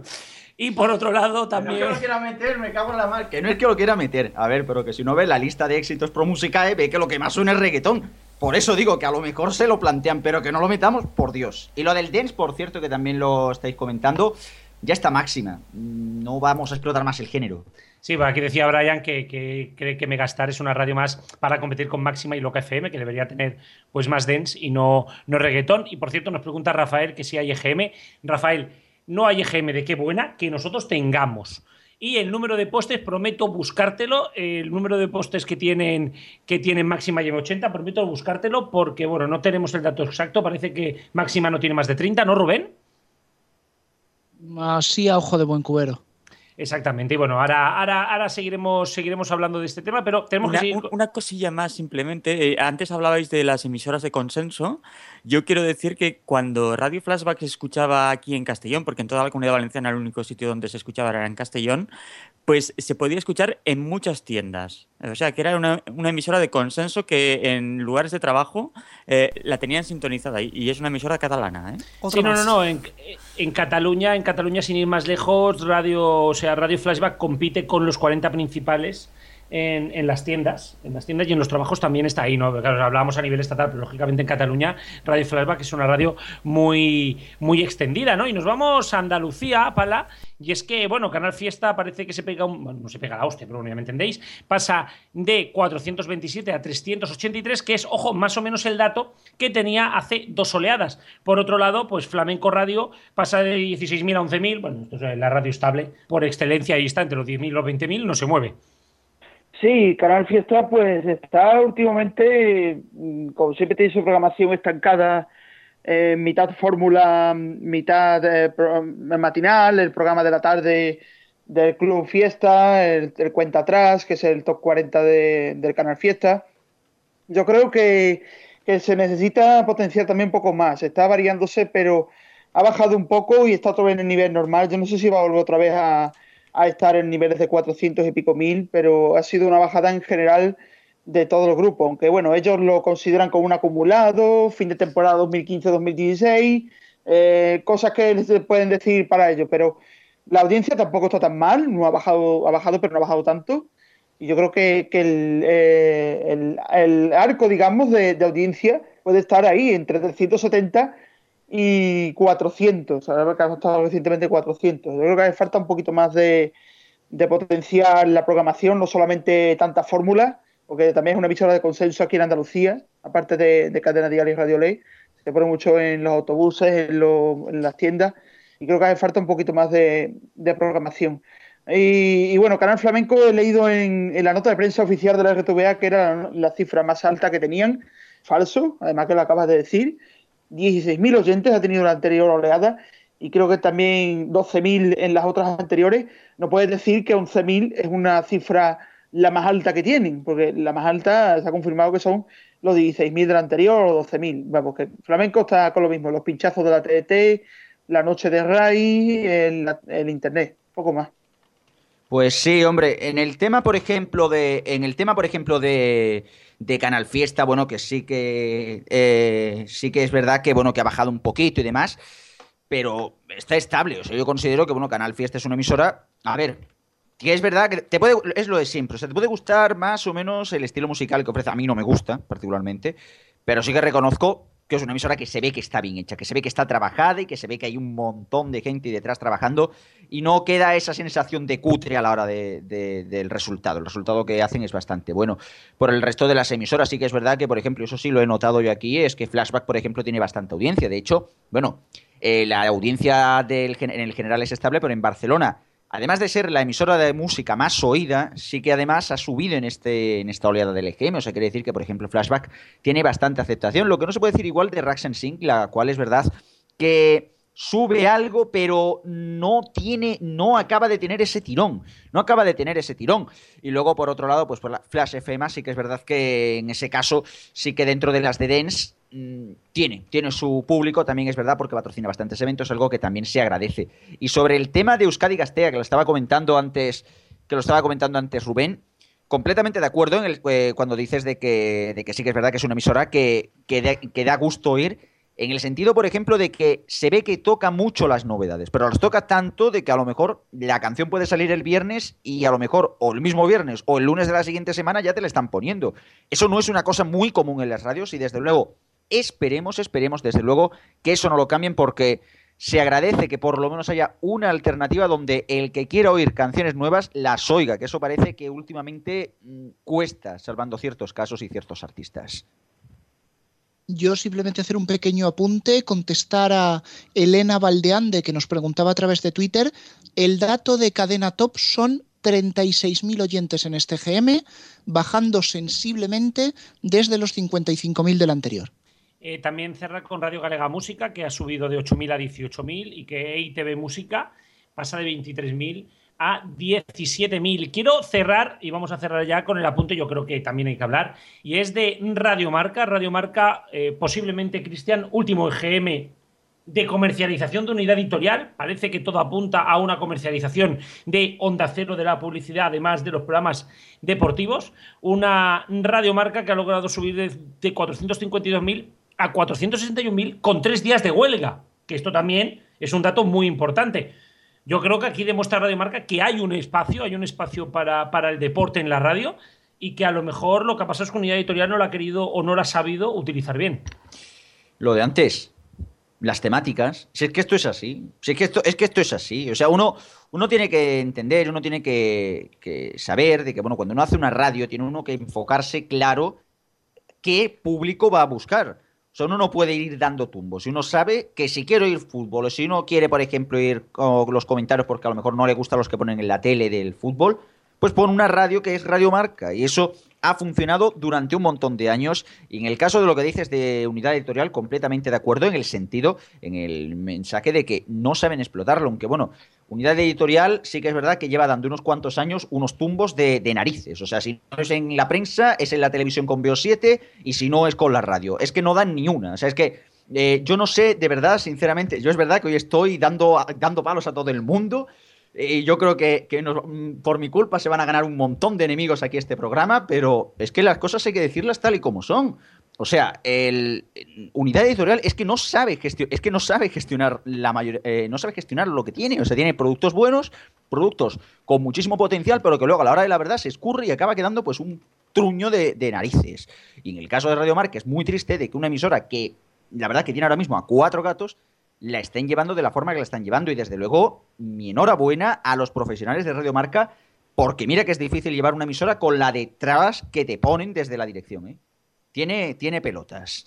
Y por otro lado también... No es que lo quiera meter, me cago en la mar. Que no es que lo quiera meter. A ver, pero que si uno ve la lista de éxitos pro música, ve que lo que más suena es reggaetón. Por eso digo que a lo mejor se lo plantean, pero que no lo metamos, por Dios. Y lo del dance, por cierto, que también lo estáis comentando, ya está máxima. No vamos a explotar más el género. Sí, aquí decía Brian que, cree que Megastar es una radio más para competir con Máxima y Loca FM, que debería tener pues más dance y no, no reggaetón. Y por cierto, nos pregunta Rafael que si hay EGM. Rafael, no hay EGM de qué buena que nosotros tengamos. Y el número de postes, prometo buscártelo. El número de postes que tienen, que tienen máxima y 80, prometo buscártelo porque, bueno, no tenemos el dato exacto. Parece que máxima no tiene más de 30, ¿no, Rubén? Así a ojo de buen cubero. Exactamente. Y bueno, ahora, ahora, ahora seguiremos, seguiremos hablando de este tema, pero tenemos una, que seguir. Una cosilla más, simplemente. Eh, antes hablabais de las emisoras de consenso. Yo quiero decir que cuando Radio Flashback se escuchaba aquí en Castellón, porque en toda la comunidad valenciana el único sitio donde se escuchaba era en Castellón, pues se podía escuchar en muchas tiendas. O sea, que era una, una emisora de consenso que en lugares de trabajo eh, la tenían sintonizada y, y, es una emisora catalana. ¿eh? Sí, no, no, no. En, en, Cataluña, en Cataluña, sin ir más lejos, Radio, o sea, Radio Flashback compite con los 40 principales. En, las tiendas, en las tiendas y en los trabajos también está ahí, ¿no? Claro, hablábamos a nivel estatal, pero lógicamente en Cataluña Radio Flashback es una radio muy, muy extendida, ¿no? Y nos vamos a Andalucía, Pala, y es que, bueno, Canal Fiesta parece que se pega un, bueno, no se pega la hostia, pero bueno, ya me entendéis, pasa de 427 a 383, que es, ojo, más o menos el dato que tenía hace dos oleadas. Por otro lado, pues Flamenco Radio pasa de 16.000 a 11.000, bueno, esto es la radio estable por excelencia, ahí está, entre los 10.000 y los 20.000, no se mueve. Sí, Canal Fiesta pues está últimamente, mm, como siempre tiene su programación estancada, eh, mitad fórmula, mitad eh, matinal, el programa de la tarde del Club Fiesta, el, el, Cuenta Atrás, que es el top 40 de, del Canal Fiesta. Yo creo que, que, se necesita potenciar también un poco más. Está variándose, pero ha bajado un poco y está otra vez en el nivel normal. Yo no sé si va a volver otra vez a, a estar en niveles de 400 y pico mil, pero ha sido una bajada en general de todos los grupos, aunque bueno, ellos lo consideran como un acumulado, fin de temporada 2015-2016, eh, cosas que se pueden decir para ellos, pero la audiencia tampoco está tan mal, no ha bajado, ha bajado, pero no ha bajado tanto. Y yo creo que, que el, eh, el, el, arco, digamos, de, de, audiencia puede estar ahí, entre 370 y 400. Ahora que ha estado recientemente 400. Yo creo que hace falta un poquito más de, de potenciar la programación, no solamente tantas fórmulas, porque también es una emisora de consenso aquí en Andalucía, aparte de, de Cadena Diaria y Radio Ley. Se pone mucho en los autobuses, en, lo, en, las tiendas, y creo que hace falta un poquito más de, programación. Y, bueno, Canal Flamenco he leído en, en, la nota de prensa oficial de la RTVA que era la cifra más alta que tenían, falso, además que lo acabas de decir. 16.000 oyentes ha tenido la anterior oleada y creo que también 12.000 en las otras anteriores. No puedes decir que 11.000 es una cifra la más alta que tienen, porque la más alta se ha confirmado que son los 16.000 del anterior o 12.000. Vamos, que Flamenco está con lo mismo, los pinchazos de la TDT, la noche de RAI, el, el Internet, poco más. Pues sí, hombre, en el tema, por ejemplo, de. En el tema, por ejemplo, de, de Canal Fiesta, bueno, que sí que. Eh, sí que es verdad que, bueno, que ha bajado un poquito y demás. Pero está estable. O sea, yo considero que, bueno, Canal Fiesta es una emisora. A ver, que es verdad que te puede, es lo de siempre, o sea, te puede gustar más o menos el estilo musical que ofrece. A mí no me gusta, particularmente, pero sí que reconozco que es una emisora que se ve que está bien hecha, que se ve que está trabajada y que se ve que hay un montón de gente detrás trabajando y no queda esa sensación de cutre a la hora de, de, del resultado. El resultado que hacen es bastante bueno. Por el resto de las emisoras sí que es verdad que, por ejemplo, eso sí lo he notado yo aquí, es que Flashback, por ejemplo, tiene bastante audiencia. De hecho, bueno, eh, la audiencia del, en el general es estable, pero en Barcelona además de ser la emisora de música más oída, sí que además ha subido en, este, en esta oleada del EGM. O sea, quiere decir que, por ejemplo, Flashback tiene bastante aceptación. Lo que no se puede decir igual de Rax and Sync, la cual es verdad que sube algo, pero no tiene, no acaba de tener ese tirón. No acaba de tener ese tirón. Y luego, por otro lado, pues por la Flash FM, sí que es verdad que en ese caso, sí que dentro de las de Dance tiene, tiene su público, también es verdad, porque patrocina bastantes eventos, algo que también se agradece. Y sobre el tema de Euskadi Gastea, que lo estaba comentando antes, que lo estaba comentando antes Rubén, completamente de acuerdo en el, eh, cuando dices de que, de que, sí que es verdad que es una emisora que, que, que da gusto oír, en el sentido, por ejemplo, de que se ve que toca mucho las novedades, pero las toca tanto de que a lo mejor la canción puede salir el viernes y a lo mejor o el mismo viernes o el lunes de la siguiente semana ya te la están poniendo. Eso no es una cosa muy común en las radios y desde luego Esperemos, esperemos desde luego que eso no lo cambien porque se agradece que por lo menos haya una alternativa donde el que quiera oír canciones nuevas las oiga, que eso parece que últimamente cuesta, salvando ciertos casos y ciertos artistas. yo simplemente hacer un pequeño apunte, contestar a Elena Valdeande, que nos preguntaba a través de Twitter. El dato de cadena top son 36.000 oyentes en este GM, bajando sensiblemente desde los 55.000 del anterior. Eh, también cerrar con Radio Galega Música, que ha subido de 8.000 a 18.000 y que EITV Música pasa de 23.000 a 17.000. Quiero cerrar, y vamos a cerrar ya con el apunte, yo creo que también hay que hablar, y es de Radio Marca. Radio Marca, eh, posiblemente, Cristian, último EGM de comercialización de unidad editorial. Parece que todo apunta a una comercialización de Onda Cero de la publicidad, además de los programas deportivos. Una radiomarca que ha logrado subir de, de 452.000 a 461.000 con tres días de huelga, que esto también es un dato muy importante. Yo creo que aquí demuestra Radio Marca que hay un espacio, hay un espacio para, para el deporte en la radio y que a lo mejor lo que ha pasado es que Unidad Editorial no lo ha querido o no lo ha sabido utilizar bien. Lo de antes, las temáticas, si es que esto es así, si es que esto, es que esto es así, o sea, uno, uno tiene que entender, uno tiene que, que saber de que, bueno, cuando uno hace una radio, tiene uno que enfocarse claro qué público va a buscar. Sea, uno no puede ir dando tumbos. Si uno sabe que si quiero ir fútbol o si uno quiere, por ejemplo, ir con los comentarios porque a lo mejor no le gustan los que ponen en la tele del fútbol, pues pone una radio que es Radio Marca. Y eso ha funcionado durante un montón de años. Y en el caso de lo que dices de unidad editorial, completamente de acuerdo en el sentido, en el mensaje de que no saben explotarlo. Aunque bueno, unidad editorial sí que es verdad que lleva dando unos cuantos años unos tumbos de, narices. O sea, si no es en la prensa, es en la televisión con BO7 y si no es con la radio. Es que no dan ni una. O sea, es que eh, yo no sé, de verdad, sinceramente, yo es verdad que hoy estoy dando, dando palos a todo el mundo. Y yo creo que, que mm, por mi culpa se van a ganar un montón de enemigos aquí este programa, pero es que las cosas hay que decirlas tal y como son. O sea, el unidad editorial es que no sabe gestio- es que no sabe gestionar la mayor, eh, no sabe gestionar lo que tiene. O sea, tiene productos buenos, productos con muchísimo potencial, pero que luego a la hora de la verdad se escurre y acaba quedando pues un truño de, de narices. Y en el caso de Radio Marca es muy triste de que una emisora que la verdad que tiene ahora mismo a cuatro gatos la estén llevando de la forma que la están llevando. Y desde luego, mi enhorabuena a los profesionales de Radio Marca, porque mira que es difícil llevar una emisora con la detrás que te ponen desde la dirección. ¿eh? Tiene, tiene pelotas.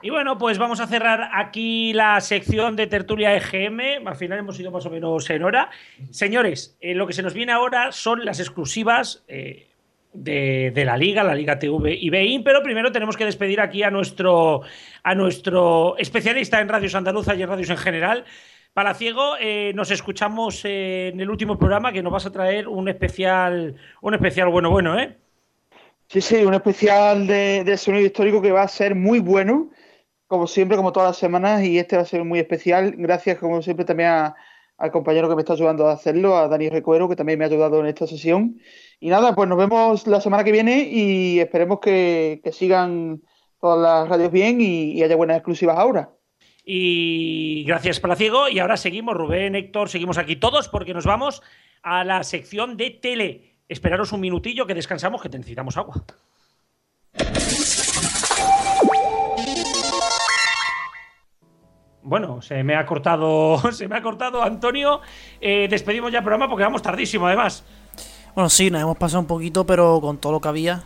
Y bueno, pues vamos a cerrar aquí la sección de tertulia EGM. Al final hemos ido más o menos en hora. Señores, eh, lo que se nos viene ahora son las exclusivas eh, de, de la Liga, la Liga TV y BEIN, pero primero tenemos que despedir aquí a nuestro, a nuestro especialista en radios andaluzas y en radios en general. Palaciego, eh, nos escuchamos en el último programa que nos vas a traer un especial, un especial bueno, bueno, ¿eh? Sí, sí, un especial de, sonido histórico que va a ser muy bueno, como siempre, como todas las semanas, y este va a ser muy especial. Gracias, como siempre, también a- al compañero que me está ayudando a hacerlo, a Dani Recuero, que también me ha ayudado en esta sesión. Y nada, pues nos vemos la semana que viene y esperemos que, que sigan todas las radios bien y, y haya buenas exclusivas ahora. Y gracias, Palaciego. Y ahora seguimos, Rubén, Héctor, seguimos aquí todos porque nos vamos a la sección de tele. Esperaros un minutillo que descansamos, que necesitamos agua. Bueno, se me ha cortado, se me ha cortado Antonio. Eh, despedimos ya el programa porque vamos tardísimo, además. Bueno, sí, nos hemos pasado un poquito, pero con todo lo que había.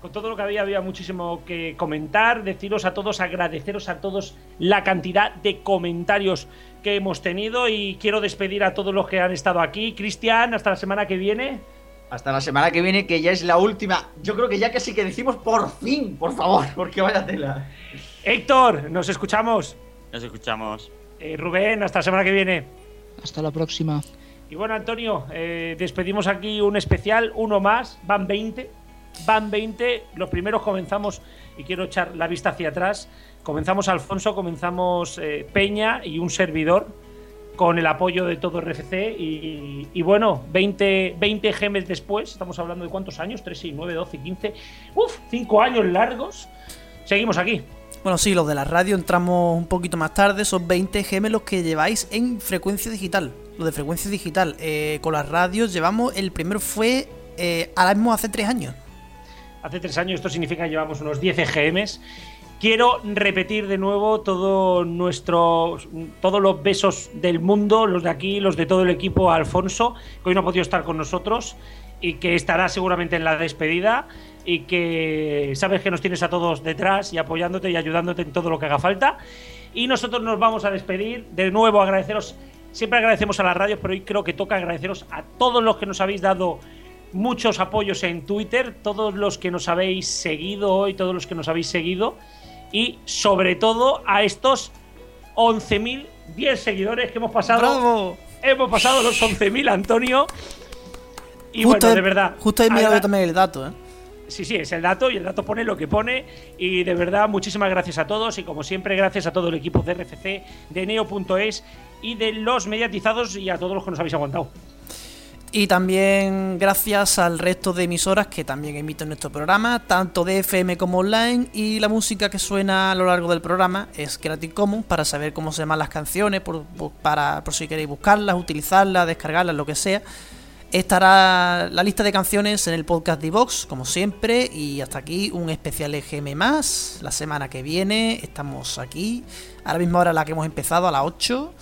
Con todo lo que había, había muchísimo que comentar. Deciros a todos, agradeceros a todos la cantidad de comentarios que hemos tenido. Y quiero despedir a todos los que han estado aquí. Cristian, hasta la semana que viene. Hasta la semana que viene, que ya es la última. Yo creo que ya casi que decimos por fin, por favor, porque vaya tela. Héctor, nos escuchamos. Nos escuchamos. Eh, Rubén, hasta la semana que viene. Hasta la próxima. Y bueno, Antonio, eh, despedimos aquí un especial, uno más, van 20. Van 20, los primeros comenzamos, y quiero echar la vista hacia atrás, comenzamos Alfonso, comenzamos eh, Peña y un servidor, con el apoyo de todo RFC, y, y bueno, 20, 20 gemes después, estamos hablando de cuántos años, 3, 6, 9, 12, 15, uff, 5 años largos, seguimos aquí. Bueno, sí, los de la radio entramos un poquito más tarde, son 20 gemelos que lleváis en frecuencia digital. Lo de frecuencia digital, eh, con las radios llevamos, el primero fue eh, ahora mismo hace 3 años. Hace tres años, esto significa que llevamos unos 10 EGMs. Quiero repetir de nuevo todo nuestro, todos los besos del mundo, los de aquí, los de todo el equipo, Alfonso, que hoy no ha podido estar con nosotros. y que estará seguramente en la despedida y que sabes que nos tienes a todos detrás y apoyándote y ayudándote en todo lo que haga falta. Y nosotros nos vamos a despedir. De nuevo, agradeceros. Siempre agradecemos a las radios, pero hoy creo que toca agradeceros a todos los que nos habéis dado muchos apoyos en Twitter, todos los que nos habéis seguido hoy, todos los que nos habéis seguido. Y sobre todo a estos 11.010 seguidores que hemos pasado. ¡Bravo! Hemos pasado los 11.000, Antonio. Y Justo bueno, de verdad. Justo he mirado también el dato, ¿eh? Sí, sí, es el dato y el dato pone lo que pone. Y de verdad, muchísimas gracias a todos. Y como siempre, gracias a todo el equipo de RFC, de Neo.es y de los mediatizados y a todos los que nos habéis aguantado. Y también gracias al resto de emisoras que también emiten nuestro programa, tanto de FM como online, y la música que suena a lo largo del programa es Creative Commons para saber cómo se llaman las canciones, por, para, por si queréis buscarlas, utilizarlas, descargarlas, lo que sea. Estará la lista de canciones en el podcast de Vox, como siempre, y hasta aquí un especial EGM más. La semana que viene estamos aquí, a la misma hora a la que hemos empezado, a las 8.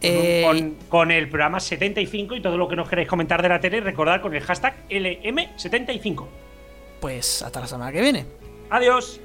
Eh, con, con el programa 75 y todo lo que nos queráis comentar de la tele, recordad con el hashtag LM75. Pues hasta la semana que viene. Adiós.